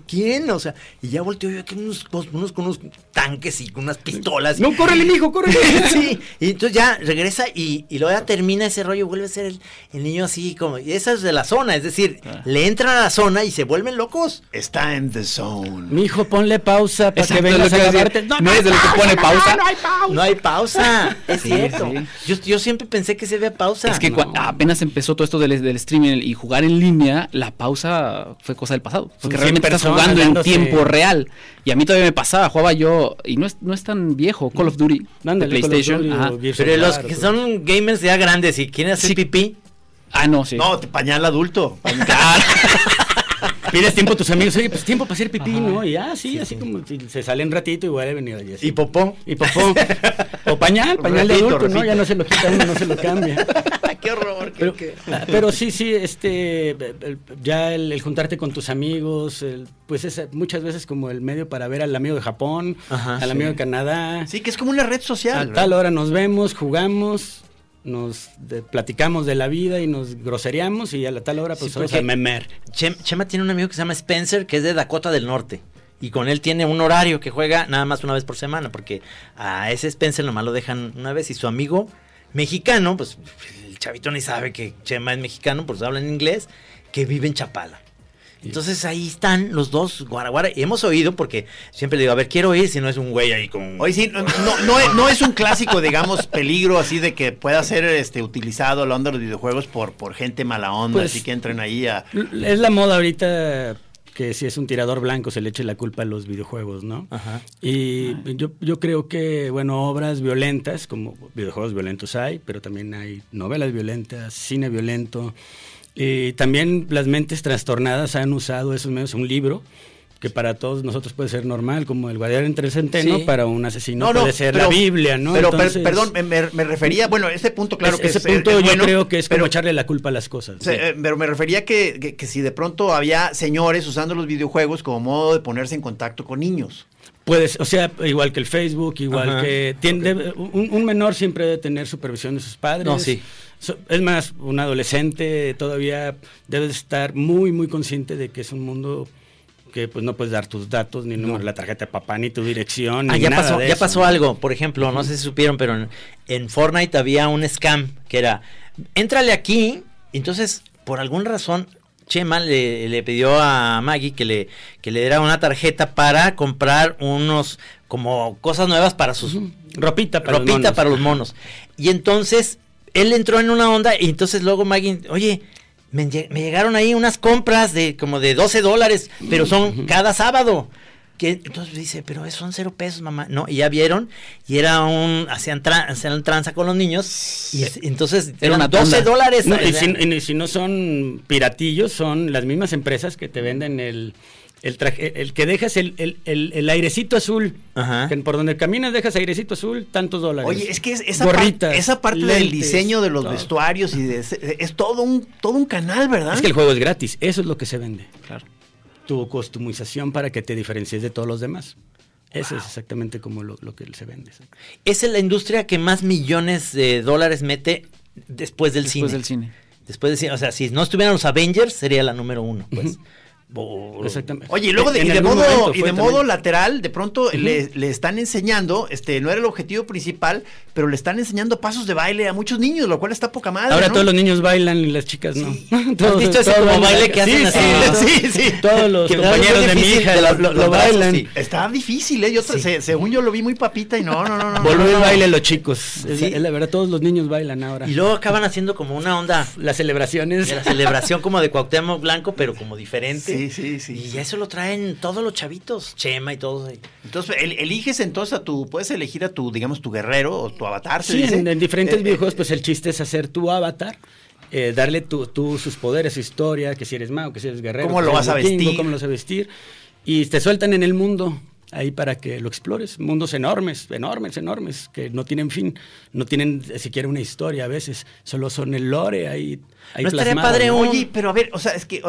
¿Quién? O sea, y ya volteo yo aquí unos, unos con unos tanques y con unas pistolas. No, córrele, mijo, córrele. *laughs* sí, y entonces ya regresa y, y luego ya termina ese rollo, vuelve a ser el, el niño así como, y esa es de la zona, es decir, le entran a la zona y se vuelven locos. Está en the zone. Mijo, ponle pausa para que Exacto, vengas es lo a que iba a grabarte. decir. No eres de los que pone pausa. No hay pausa, *laughs* es Sí, cierto. sí. Yo, yo siempre pensé que se había pausa. Es que apenas empezó todo esto del, del streaming y jugar en línea, la pausa fue cosa del pasado. Porque realmente 100 estás jugando en tiempo real. Y a mí todavía me pasaba, jugaba yo, y no es, no es tan viejo, Call of Duty Ándale, de Call of PlayStation. Duty Pero los que pues. son gamers ya grandes y quieren hacer Sí. pipí, Ah, no, sí. No, te- pañal adulto. *laughs* Pides tiempo a tus amigos, oye, pues tiempo para hacer pipí, ¿no? Y ya, sí, así como se sale un ratito y vuelve a venir allí. y popó. Y popó. o pañal, *laughs* pañal de adulto, ¿no? Ya no se lo quita uno, no se lo cambia. *laughs* qué horror. Pero, ah, pero sí, sí, este, ya el, el juntarte con tus amigos, el- pues es muchas veces como el medio para ver al amigo de Japón, Ajá, al sí. amigo de Canadá. Sí, que es como una red social. A tal hora nos vemos, jugamos, nos de- platicamos de la vida y nos groseríamos y a la tal hora pues Sí, vamos porque- a memer. Chem- Chema tiene un amigo que se llama Spencer, que es de Dakota del Norte. Y con él tiene un horario que juega nada más una vez por semana, porque a ese Spencer nomás lo dejan una vez. Y su amigo mexicano, pues el chavito ni sabe que Chema es mexicano, pues habla en inglés, que vive en Chapala. Entonces ahí están los dos, guaraguara. Y hemos oído, porque siempre le digo, a ver, quiero oír si no es un güey ahí con. Hoy sí, no, no, no es, no es un clásico, digamos, *laughs* peligro así de que pueda ser este utilizado la onda de los videojuegos por, por gente mala onda, Pues- así que entren ahí a... Es la moda ahorita que si es un tirador blanco se le eche la culpa a los videojuegos, ¿no? Ajá. Y yo, yo creo que, bueno, obras violentas, como videojuegos violentos hay, pero también hay novelas violentas, cine violento. Y también las mentes trastornadas han usado esos medios, un libro que para todos nosotros puede ser normal, como el guardián entre el centeno, Sí. para un asesino puede ser la Biblia, ¿no? Pero, per- Entonces, perdón, me, refería, bueno, ese punto, claro es- que ese es, punto es yo bueno, creo que es como pero- echarle la culpa a las cosas. Sí, eh, pero me refería que, que, que si de pronto había señores usando los videojuegos como modo de ponerse en contacto con niños. Puedes, o sea, igual que el Facebook, igual Ajá, que tiene, debe- un, un menor siempre debe tener supervisión de sus padres. No, sí. So- es más, un adolescente todavía debe de estar muy, muy consciente de que es un mundo que pues no puedes dar tus datos, ni número de la tarjeta de papá, ni tu dirección, Ah, ni ya nada pasó, de ya eso. pasó algo. Por ejemplo, no sé si supieron, pero en, en Fortnite había un scam que era, éntrale aquí, entonces, por alguna razón, Chema le, le pidió a Maggie que le, que le diera una tarjeta para comprar unos, como cosas nuevas para sus Ropita para los ropita monos. para los monos. Y entonces él entró en una onda y entonces luego Maggie, oye, me, lle- me llegaron ahí unas compras de como de 12 dólares, pero son cada sábado. Que, entonces dice, pero son cero pesos, mamá. No, y ya vieron, y era un, hacían, tra- hacían tranza con los niños, y es- entonces Era eran una 12 tanda. dólares. No, si, y si no son piratillos, son las mismas empresas que te venden el, el traje, el que dejas el, el, el- el airecito azul. Ajá. Que por donde caminas dejas airecito azul, tantos dólares. Oye, es que es- esa, Gorritas, parte, esa parte del diseño de los todo. vestuarios y de, es todo un todo un canal, ¿verdad? Es que el juego es gratis, eso es lo que se vende. Claro. Tu customización para que te diferencies de todos los demás. Eso es exactamente como lo, lo que se vende. es la industria que más millones de dólares mete después del cine. Después del cine. Después del cine. O sea, si no estuvieran los Avengers, sería la número uno, pues. Exactamente. Oye, y luego de, y modo, y de modo también. lateral, de pronto le, le están enseñando, este, no era el objetivo principal, pero le están enseñando pasos de baile a muchos niños, lo cual está poca madre. Ahora ¿no? todos los niños bailan y las chicas no. *laughs* ¿Has visto ese como baile que hacen sí, así? Sí, *laughs* Sí, sí. Todos los compañeros de mi hija de la- lo, bailan. sí. Está difícil, ¿eh? Yo, se- según yo lo vi muy papita y no, no, no, no. Volvió no, baile los chicos. Es, Sí. la, es la verdad, todos los niños bailan ahora. Y luego acaban haciendo como una onda las celebraciones. la celebración como de Cuauhtémoc Blanco, pero como diferente. Sí, sí, sí. Y eso lo traen todos los chavitos, Chema y todos. ahí. Entonces, el- eliges entonces a tu, puedes elegir a tu, digamos, tu guerrero o tu avatar. Sí, dice. en, en diferentes Eh, videojuegos, pues el chiste es hacer tu avatar. eh, darle tu, tu- sus poderes, su historia, que si eres mago, que si eres guerrero. ¿Cómo lo vas a vestir? cómo lo vas a vestir. Y te sueltan en el mundo ahí para que lo explores. Mundos enormes, enormes, enormes, que no tienen fin, no tienen siquiera una historia a veces, solo son el lore ahí. ahí ¿No estaría plasmado, padre ¿no? Oye, pero a ver, o sea, es que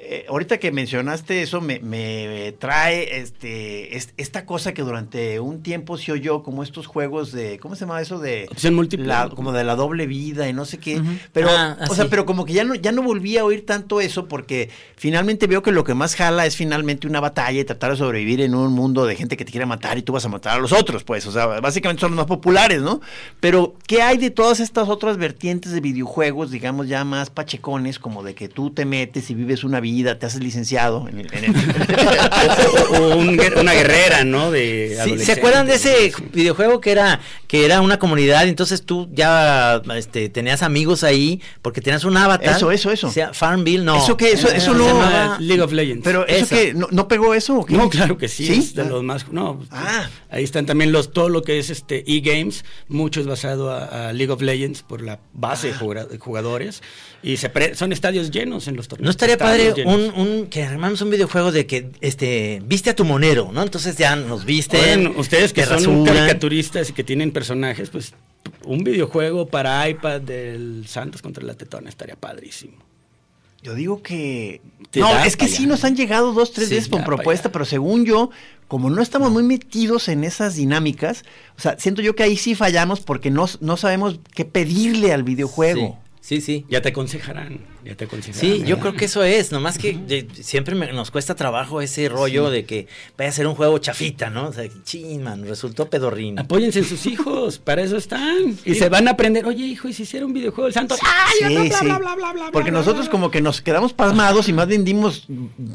eh, ahorita que mencionaste eso me, me trae este es- esta cosa que durante un tiempo se oyó como estos juegos de ¿cómo se llama eso de Opción múltiple. la- como de la doble vida y no sé qué, pero Ah, o sea, pero como que ya no ya no volví a oír tanto eso porque finalmente veo que lo que más jala es finalmente una batalla y tratar de sobrevivir en un mundo de gente que te quiere matar y tú vas a matar a los otros, pues, o sea, básicamente son los más populares, ¿no? Pero ¿qué hay de todas estas otras vertientes de videojuegos, digamos ya más pachecones, como de que tú te metes y vives una vida, te haces licenciado en el, en el- *laughs* o, o un guer- una guerrera, ¿no? De Sí, ¿Se acuerdan de ¿no? ese videojuego que era que era una comunidad entonces tú ya este, tenías amigos ahí porque tenías un avatar? Eso, eso, eso. O sea, Farmville, no. ¿Eso qué? Eso- eso Se no- llamaba- League of Legends. Pero eso Esa. que no, no pegó eso o qué? No, claro que sí, ¿Sí? es de los más, no, Ah. ahí están también los, todo lo que es este e-games, mucho es basado a, a League of Legends por la base de Ah. de jugadores, y se pre- son estadios llenos en los torneos. ¿No estaría padre un, un que armamos un videojuego de que este viste a tu monero, ¿no? Entonces ya nos viste. Ustedes que son rasuran. caricaturistas y que tienen personajes, pues un videojuego para iPad del Santos contra la Tetona estaría padrísimo. Yo digo que... Te no, es que sí allá. nos han llegado dos, tres Sí, veces con propuesta, pero según yo, como no estamos muy metidos en esas dinámicas, o sea, siento yo que ahí sí fallamos porque no, no sabemos qué pedirle al videojuego. Sí, sí. Ya te aconsejarán, ya te aconsejarán. Sí, yo creo que eso es, nomás que siempre me- nos cuesta trabajo ese rollo de que vaya a ser un juego chafita, ¿no? O sea, chin, man, resultó pedorrín. Apóyense en sus hijos, para eso están. Y se van a aprender, oye hijo, y si hiciera un videojuego del Santos, ¡ay, Sí, bla, bla, sí. bla, bla, bla, bla, Porque bla, nosotros bla, como que nos quedamos pasmados y más bien dimos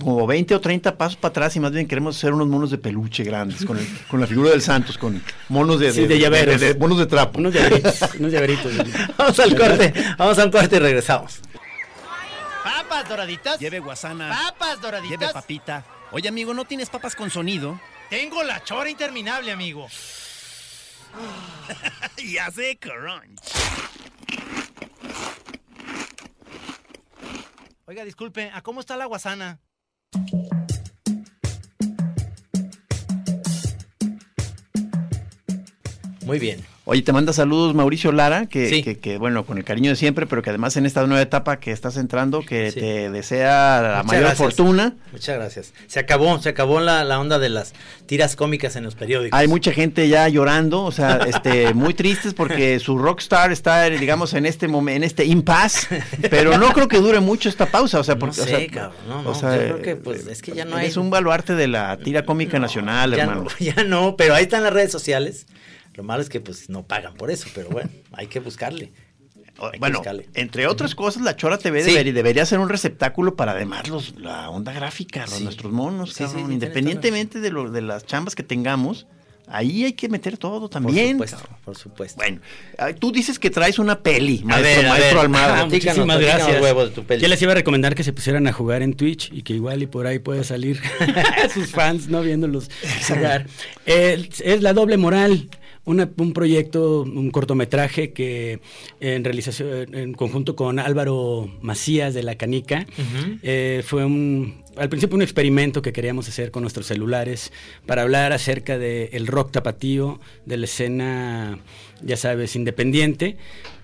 como 20 o 30 pasos para atrás y más bien queremos ser unos monos de peluche grandes con, el- con la figura del Santos, con monos de, de llaveros. de- de- monos de trapo. Unos llaveritos, unos llaveritos. *laughs* Vamos al *laughs* corte, vamos a un corte y regresamos. Papas doraditas. Lleve guasana. Papas doraditas. Lleve papita. Oye, amigo, ¿no tienes papas con sonido? Tengo la chora interminable, amigo. *laughs* y hace crunch. Oiga, disculpe, ¿a cómo está la guasana? Muy bien. Oye, te manda saludos Mauricio Lara, que, Sí. que, que, bueno, con el cariño de siempre, pero que además en esta nueva etapa que estás entrando, que Sí. te desea la Muchas mayor gracias. fortuna. Muchas gracias. Se acabó, se acabó la, la onda de las tiras cómicas en los periódicos. Hay mucha gente ya llorando, o sea, *laughs* este, muy tristes porque su rockstar está, digamos, en este momento, en este impasse, pero no creo que dure mucho esta pausa, o sea, porque, no o sé, sea, cabrón, no, o no, sea, yo creo que pues es que ya no hay... Es un baluarte de la tira cómica nacional, ya hermano. no, *laughs* ya no, pero ahí están las redes sociales. Lo malo es que pues no pagan por eso, pero bueno, *laughs* hay que buscarle. Hay Bueno, buscarle. entre otras cosas, la Chora TV Sí. debería, debería ser un receptáculo para además los, la onda gráfica, los, nuestros monos, Sí, cabrón, independientemente de, lo, de las chambas que tengamos. Ahí hay que meter todo también. Por supuesto, por supuesto. Bueno, ay, tú dices que traes una peli, A maestro, ver, a ver. Almada. Ah, Muchísimas gracias. huevos de tu peli. Yo les iba a recomendar que se pusieran a jugar en Twitch y que igual y por ahí puede salir *laughs* sus fans, ¿no? Viéndolos jugar. *laughs* Eh, es La Doble Moral. Una- un proyecto, un cortometraje que en realización en conjunto con Álvaro Macías de La Canica eh, fue un al principio un experimento que queríamos hacer con nuestros celulares para hablar acerca del rock tapatío, de la escena, ya sabes, independiente.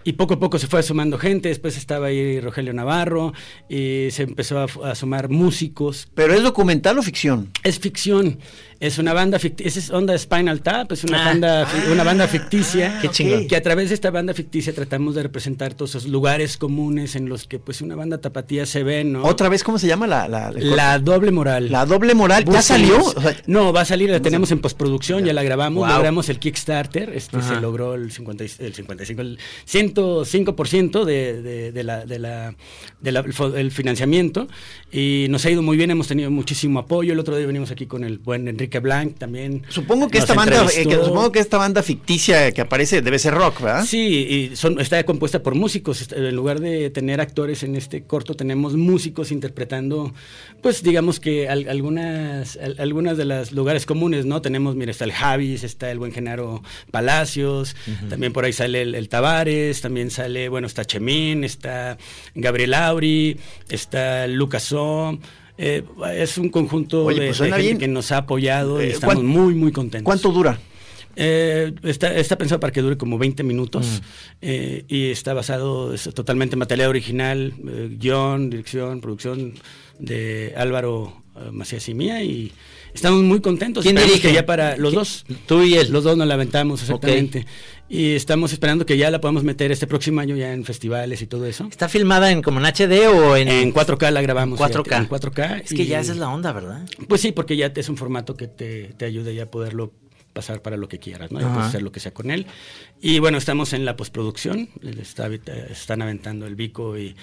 Y poco a poco se fue sumando gente, después estaba ahí Rogelio Navarro, y se empezó a, fu- a sumar músicos. ¿Pero es documental o ficción? Es ficción, es una banda ficticia, es onda Spinal Tap, es una, Ah. banda, fi- una banda ficticia, Qué chingón. que a través de esta banda ficticia tratamos de representar todos esos lugares comunes en los que pues una banda tapatía se ve, ¿no? ¿Otra vez cómo se llama la... La, La doble moral. La doble moral. ¿Ya salió? O sea, no, va a salir, la tenemos en postproducción, ya la grabamos, Wow. logramos el Kickstarter, este Ajá. se logró el 50, y- el 55, el 105% de, de, de la, de la, de la- el el financiamiento y nos ha ido muy bien, hemos tenido muchísimo apoyo. El otro día venimos aquí con el buen Enrique Blanc también. supongo que esta banda, eh, que, supongo que esta banda ficticia que aparece debe ser rock, ¿verdad? Sí, y son, está compuesta por músicos. Está- En lugar de tener actores en este corto, tenemos músicos interpretando, pues digamos que al- algunas, al- algunas de los lugares comunes, ¿no? Tenemos, mira, está el Javis, está el buen Genaro Palacios, también por ahí sale el, el Tavares, también sale, bueno, está Chemín, está Gabriel Auri, está Lucas Som. Eh, es un conjunto Oye, de, pues de gente bien. que nos ha apoyado y Eh, estamos ¿cuán- muy, muy contentos. ¿Cuánto dura? Eh, está, está pensado para que dure como 20 minutos Mm. eh, y está basado es totalmente en material original, eh, guion, dirección, producción de Álvaro Macías y mía y estamos muy contentos. ¿Quién dirige? ya para los ¿Qui- dos. Tú y él. Los dos nos la aventamos, Ok. Y estamos esperando que ya la podamos meter este próximo año ya en festivales y todo eso. ¿Está filmada en como en HD o en, En 4K la grabamos. 4K? fíjate, En 4K. Es que ya y- esa es la onda, ¿verdad? pues sí, porque ya es un formato que te, te ayuda ya a poderlo pasar para lo que quieras, ¿no? Ya Ajá. puedes hacer lo que sea con él. Y bueno, estamos en la postproducción, está, ahorita- están aventando el Vico y,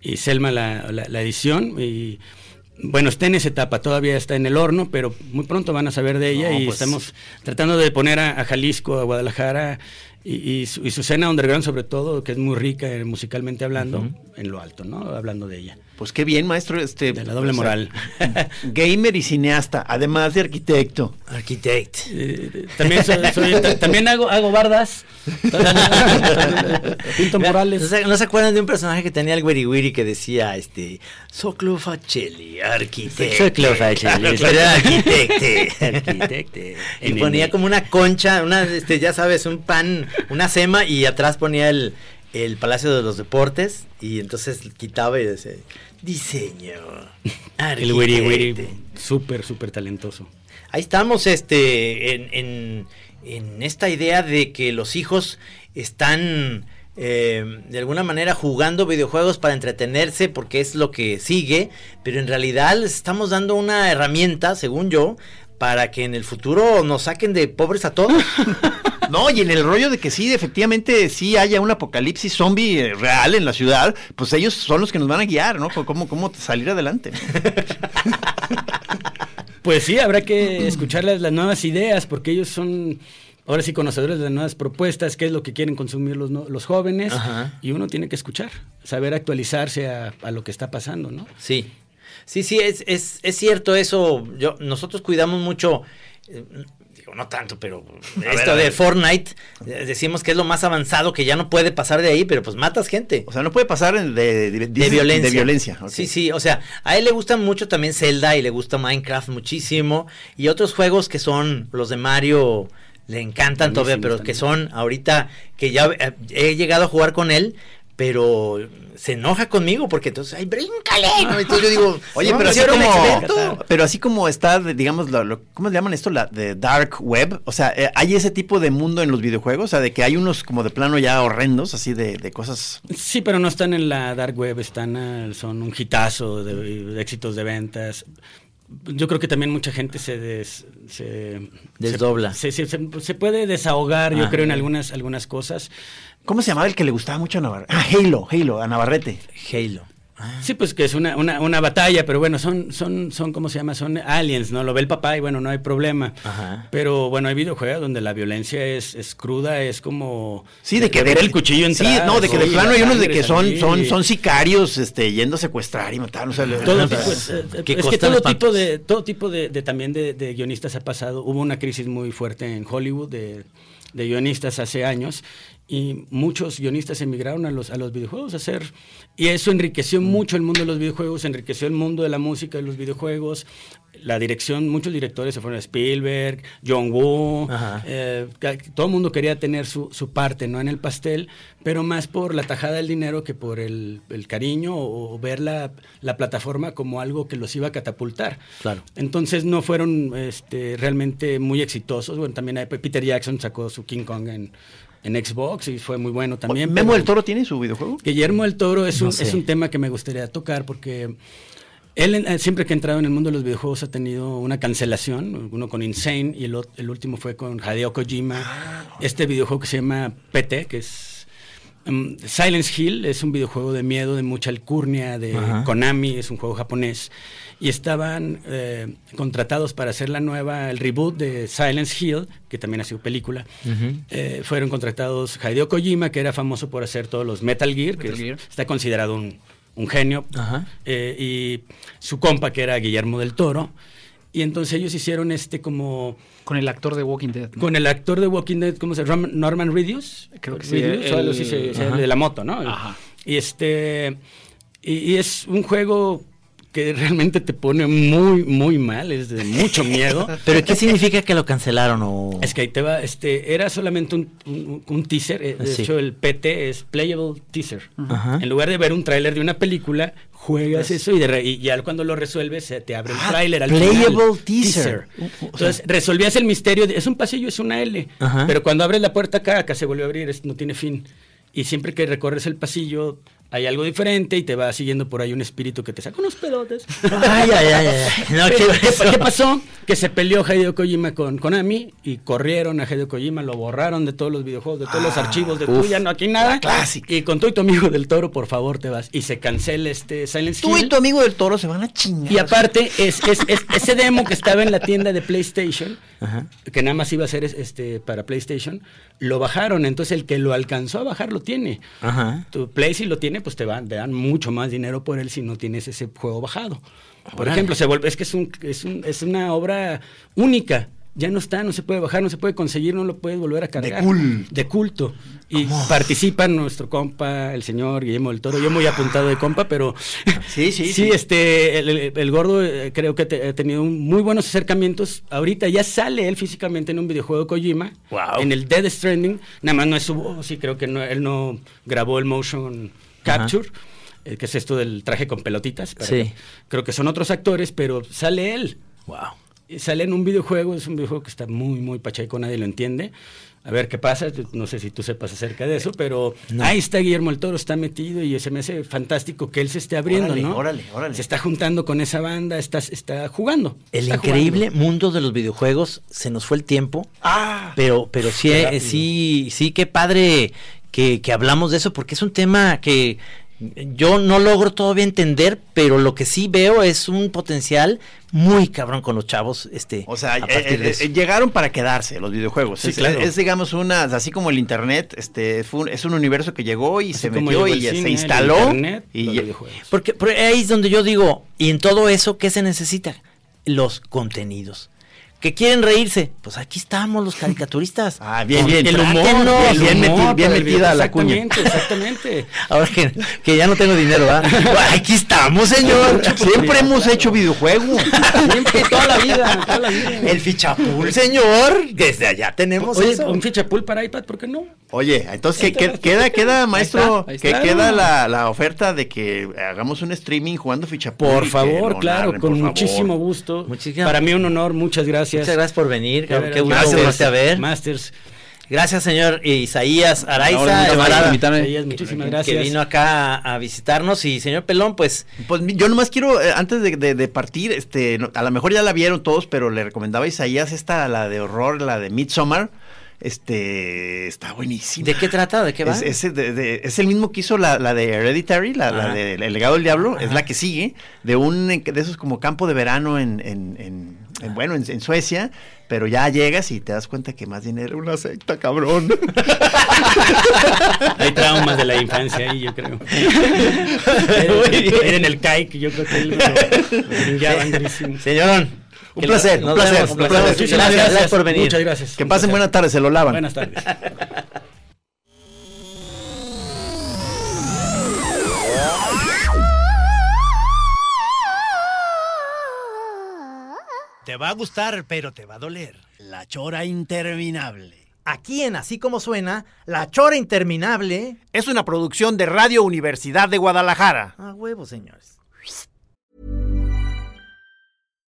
y Selma la, la- la edición y bueno, está en esa etapa, todavía está en el horno, pero muy pronto van a saber de ella No, y pues. estamos tratando de poner a, a Jalisco, a Guadalajara y, y su, y su escena underground sobre todo, que es muy rica eh, musicalmente hablando, en lo alto, ¿no? Hablando de ella. Pues qué bien, maestro. Este, De la doble moral. *laughs* gamer y cineasta, además de arquitecto. Architect. Eh, también soy- soy- ta- también hago, hago bardas. *laughs* Pinto Mira, murales. ¿No se, no se acuerdan de un personaje que tenía el Wiri Wiri que decía, este, Soclo Facelli, arquitecto? Soclo Facelli, era. Arquitecte. Y ponía como una concha, una, este, ya sabes, un pan, una sema, y atrás ponía el, el Palacio de los Deportes, y entonces quitaba y decía, diseño, *laughs* El Wiri Wiri, arquitecte". súper, súper talentoso. Ahí estamos, este, en, en- en esta idea de que los hijos están eh, de alguna manera jugando videojuegos para entretenerse porque es lo que sigue, pero en realidad les estamos dando una herramienta, según yo, para que en el futuro nos saquen de pobres a todos. *laughs* No, y en el rollo de que sí, efectivamente, sí haya un apocalipsis zombie eh, real en la ciudad, pues ellos son los que nos van a guiar, ¿no? Cómo, cómo salir adelante. *laughs* Pues sí, habrá que escuchar las, las nuevas ideas, porque ellos son, ahora sí, conocedores de las nuevas propuestas, qué es lo que quieren consumir los, no- los jóvenes, Ajá. y uno tiene que escuchar, saber actualizarse a, a lo que está pasando, ¿no? Sí, sí, sí, es, es, es cierto eso. Yo, nosotros cuidamos mucho, eh, digo, no tanto, pero esto de. Fortnite, eh, decimos que es lo más avanzado, que ya no puede pasar de ahí, pero pues matas gente. O sea, no puede pasar de, de- De violencia. De violencia. Sí, sí, o sea, a él le gusta mucho también Zelda y le gusta Minecraft muchísimo. Y otros juegos que son los de Mario, le encantan todavía, pero que son ahorita que ya eh, he llegado a jugar con él. Pero se enoja conmigo porque entonces, ay, bríncale. ¿no? Entonces yo digo, Oye, no, pero así como, experto. pero así como está, digamos, lo, lo- ¿cómo le llaman esto? La de dark web. O sea, eh, hay ese tipo de mundo en los videojuegos, o sea, de que hay unos como de plano ya horrendos, así de, de cosas. Sí, pero no están en la dark web, están son un hitazo de, de éxitos de ventas. Yo creo que también mucha gente se des- se Desdobla. Se, se- se- se puede desahogar, yo creo, en algunas algunas cosas. ¿Cómo se llamaba el que le gustaba mucho a Navarrete? Ah, Halo, Halo, a Navarrete. Halo. Sí, pues que es una, una, una batalla, pero bueno, son, son, son, ¿cómo se llama? Son aliens, ¿no? Lo ve el papá y bueno, no hay problema. Ajá. Pero bueno, hay videojuegos donde la violencia es, es cruda, es como... Sí, de que ver el cuchillo Sí, entrar. no, de que de sí, plano la hay unos de que son, salir son, son sicarios, este, yendo a secuestrar y matar. O sea, le- todo tipo, es, eh, que es que todo tipo de todo tipo de, de también de, de guionistas ha pasado hubo una crisis muy fuerte en Hollywood de, de guionistas hace años y muchos guionistas emigraron a los a los videojuegos a hacer y eso enriqueció Mm. mucho el mundo de los videojuegos enriqueció el mundo de la música de los videojuegos. La dirección muchos directores se fueron a Spielberg John Woo eh, todo el mundo quería tener su, su parte no en el pastel pero más por la tajada del dinero que por el, el cariño o, o ver la, la plataforma como algo que los iba a catapultar. Claro. entonces no fueron este, realmente muy exitosos. Bueno también hay- Peter Jackson sacó su King Kong en, en Xbox y fue muy bueno también ¿Memo del Toro tiene su videojuego? Guillermo del Toro es, No un, sé. es un tema que me gustaría tocar porque él eh, siempre que ha entrado en el mundo de los videojuegos ha tenido una cancelación, uno con Insane y el, el último fue con Hideo Kojima, Ah, este videojuego que se llama PT, que es um, Silence Hill, es un videojuego de miedo, de mucha alcurnia, de Ajá. Konami, es un juego japonés, y estaban eh, contratados para hacer la nueva, el reboot de Silence Hill, que también ha sido película. Eh, fueron contratados Hideo Kojima, que era famoso por hacer todos los Metal Gear, que es- está considerado un, un genio, eh, y su compa, que era Guillermo del Toro. Y entonces ellos hicieron este como Con el actor de Walking Dead. ¿no? con el actor de Walking Dead, ¿cómo se llama? Norman Reedus. Creo que sí, Reedus, o el- Ajá. de la moto, ¿no? Ajá. Y este y, y es un juego que realmente te pone muy muy mal, es de mucho *laughs* miedo. ¿Pero qué significa que lo cancelaron o...? Es que ahí te va, este, era solamente un, un- un teaser, eh, de Sí. hecho el PT es Playable Teaser. Ajá. En lugar de ver un tráiler de una película, juegas eso y, de re- y ya cuando lo resuelves se te abre el Ah, tráiler al playable final. teaser. Entonces resolvías el misterio, de- es un pasillo, es una L, Ajá. pero cuando abres la puerta acá, acá se vuelve a abrir, es- no tiene fin. Y siempre que recorres el pasillo hay algo diferente y te va siguiendo por ahí un espíritu que te saca unos pedotes. Ay, ay, ay, ay. *laughs* No, ¿Qué, ¿qué qué- pasó? Que se peleó Hideo Kojima con Konami y corrieron a Hideo Kojima, lo borraron de todos los videojuegos, de todos los archivos de tuya, no aquí nada. la clásica. Y con tú y tu amigo del toro, por favor, te vas. Y se cancela este Silent Tú y Hill. tu amigo del Toro se van a chingar. Y aparte, es, es- es- ese demo que estaba en la tienda de PlayStation, Ajá. que nada más iba a ser es- este, para PlayStation, lo bajaron. Entonces el que lo alcanzó a bajar lo tiene. Ajá. Tu Play si lo tiene, pues te, van, te dan mucho más dinero por él si no tienes ese juego bajado. Por ejemplo, se vuelve, es que es, un, es, un- es una obra única. Ya no está, no se puede bajar, no se puede conseguir, no lo puedes volver a cargar. culto. De culto. Y participa nuestro compa, el señor Guillermo del Toro. Yo muy apuntado de compa, pero Sí, sí, *laughs* sí, sí. este, el, el- el gordo eh, creo que te- ha tenido un- muy buenos acercamientos. Ahorita ya sale él físicamente en un videojuego de Kojima, Wow. en el Dead Stranding. Nada más no es su voz, sí, creo que no, él no grabó el motion capture, eh, que es esto del traje con pelotitas. Sí. Creo que son otros actores, pero sale él. Wow. Y Sale en un videojuego, es un videojuego que está muy, muy pacheco, nadie lo entiende. A ver qué pasa, no sé si tú sepas acerca de eso, pero ahí está Guillermo el Toro, está metido y se me hace fantástico que él se esté abriendo, Órale, ¿no? órale, órale. Se está juntando con esa banda, está, está jugando. El está increíble jugando. mundo de los videojuegos, se nos fue el tiempo, Ah, pero, pero sí, eh, sí, sí, qué padre que, que hablamos de eso, porque es un tema que yo no logro todavía entender, pero lo que sí veo es un potencial muy cabrón con los chavos, este, O sea, a eh, de eh, eso. eh, llegaron para quedarse los videojuegos. Sí, es, claro. es, digamos, una, así como el internet, este, fue un- es un universo que llegó y Así se metió y se instaló. internet, y los. Porque, porque ahí es donde yo digo, y en todo eso, ¿qué se necesita? Los contenidos. ¿Que quieren reírse? Pues aquí estamos los caricaturistas. Ah, bien, bien. El humor, el bien, humor meti- bien para el metida la cuña. Exactamente. *laughs* Ahora que, que ya no tengo dinero, ¿verdad? *laughs* Aquí estamos, señor. *laughs* Siempre hemos hecho videojuegos. Siempre, toda la vida, toda la vida. El fichapul, señor. Desde allá tenemos Oye, eso. un fichapool para iPad, ¿por qué no? Oye, entonces, ¿qué, queda, queda, maestro? ahí que está. queda la, la oferta de que hagamos un streaming jugando fichapul? Por favor, claro, narren, con por favor. muchísimo gusto. Muchísimas- Para mí un honor, muchas gracias. Muchas gracias por venir. Qué, qué gusto volverte a ver. Masters. Gracias, señor Isaías Ahora, Araiza, invitarme. Isaías, muchísimas que gracias. vino acá a, a visitarnos. Y señor Pelón, pues Pues yo nomás quiero, eh, antes de, de- de partir, este, no- a lo mejor ya la vieron todos, pero le recomendaba a Isaías esta, la de horror, la de Midsommar. Este está buenísimo. ¿De qué trata? ¿De qué va? Es, ese de- de- es el mismo que hizo la, la de Hereditary, la, de El legado del diablo, es la que sigue, de un de esos como campo de verano en, en- en- en, bueno, en, en Suecia, pero ya llegas y te das cuenta que más bien era una secta, cabrón. Hay traumas de la infancia ahí, yo creo. Era en el CAIC, yo creo que él lo-. Señorón. Un placer, un placer, vemos, un un placer. Muchísimas Gracias, por venir. Muchas gracias. que pasen placer. buena tarde, se lo lavan. Buenas tardes. Te va a gustar, pero te va a doler. La chora interminable. Aquí en Así Como Suena, La Chora Interminable. Es una producción de Radio Universidad de Guadalajara. A huevo, señores.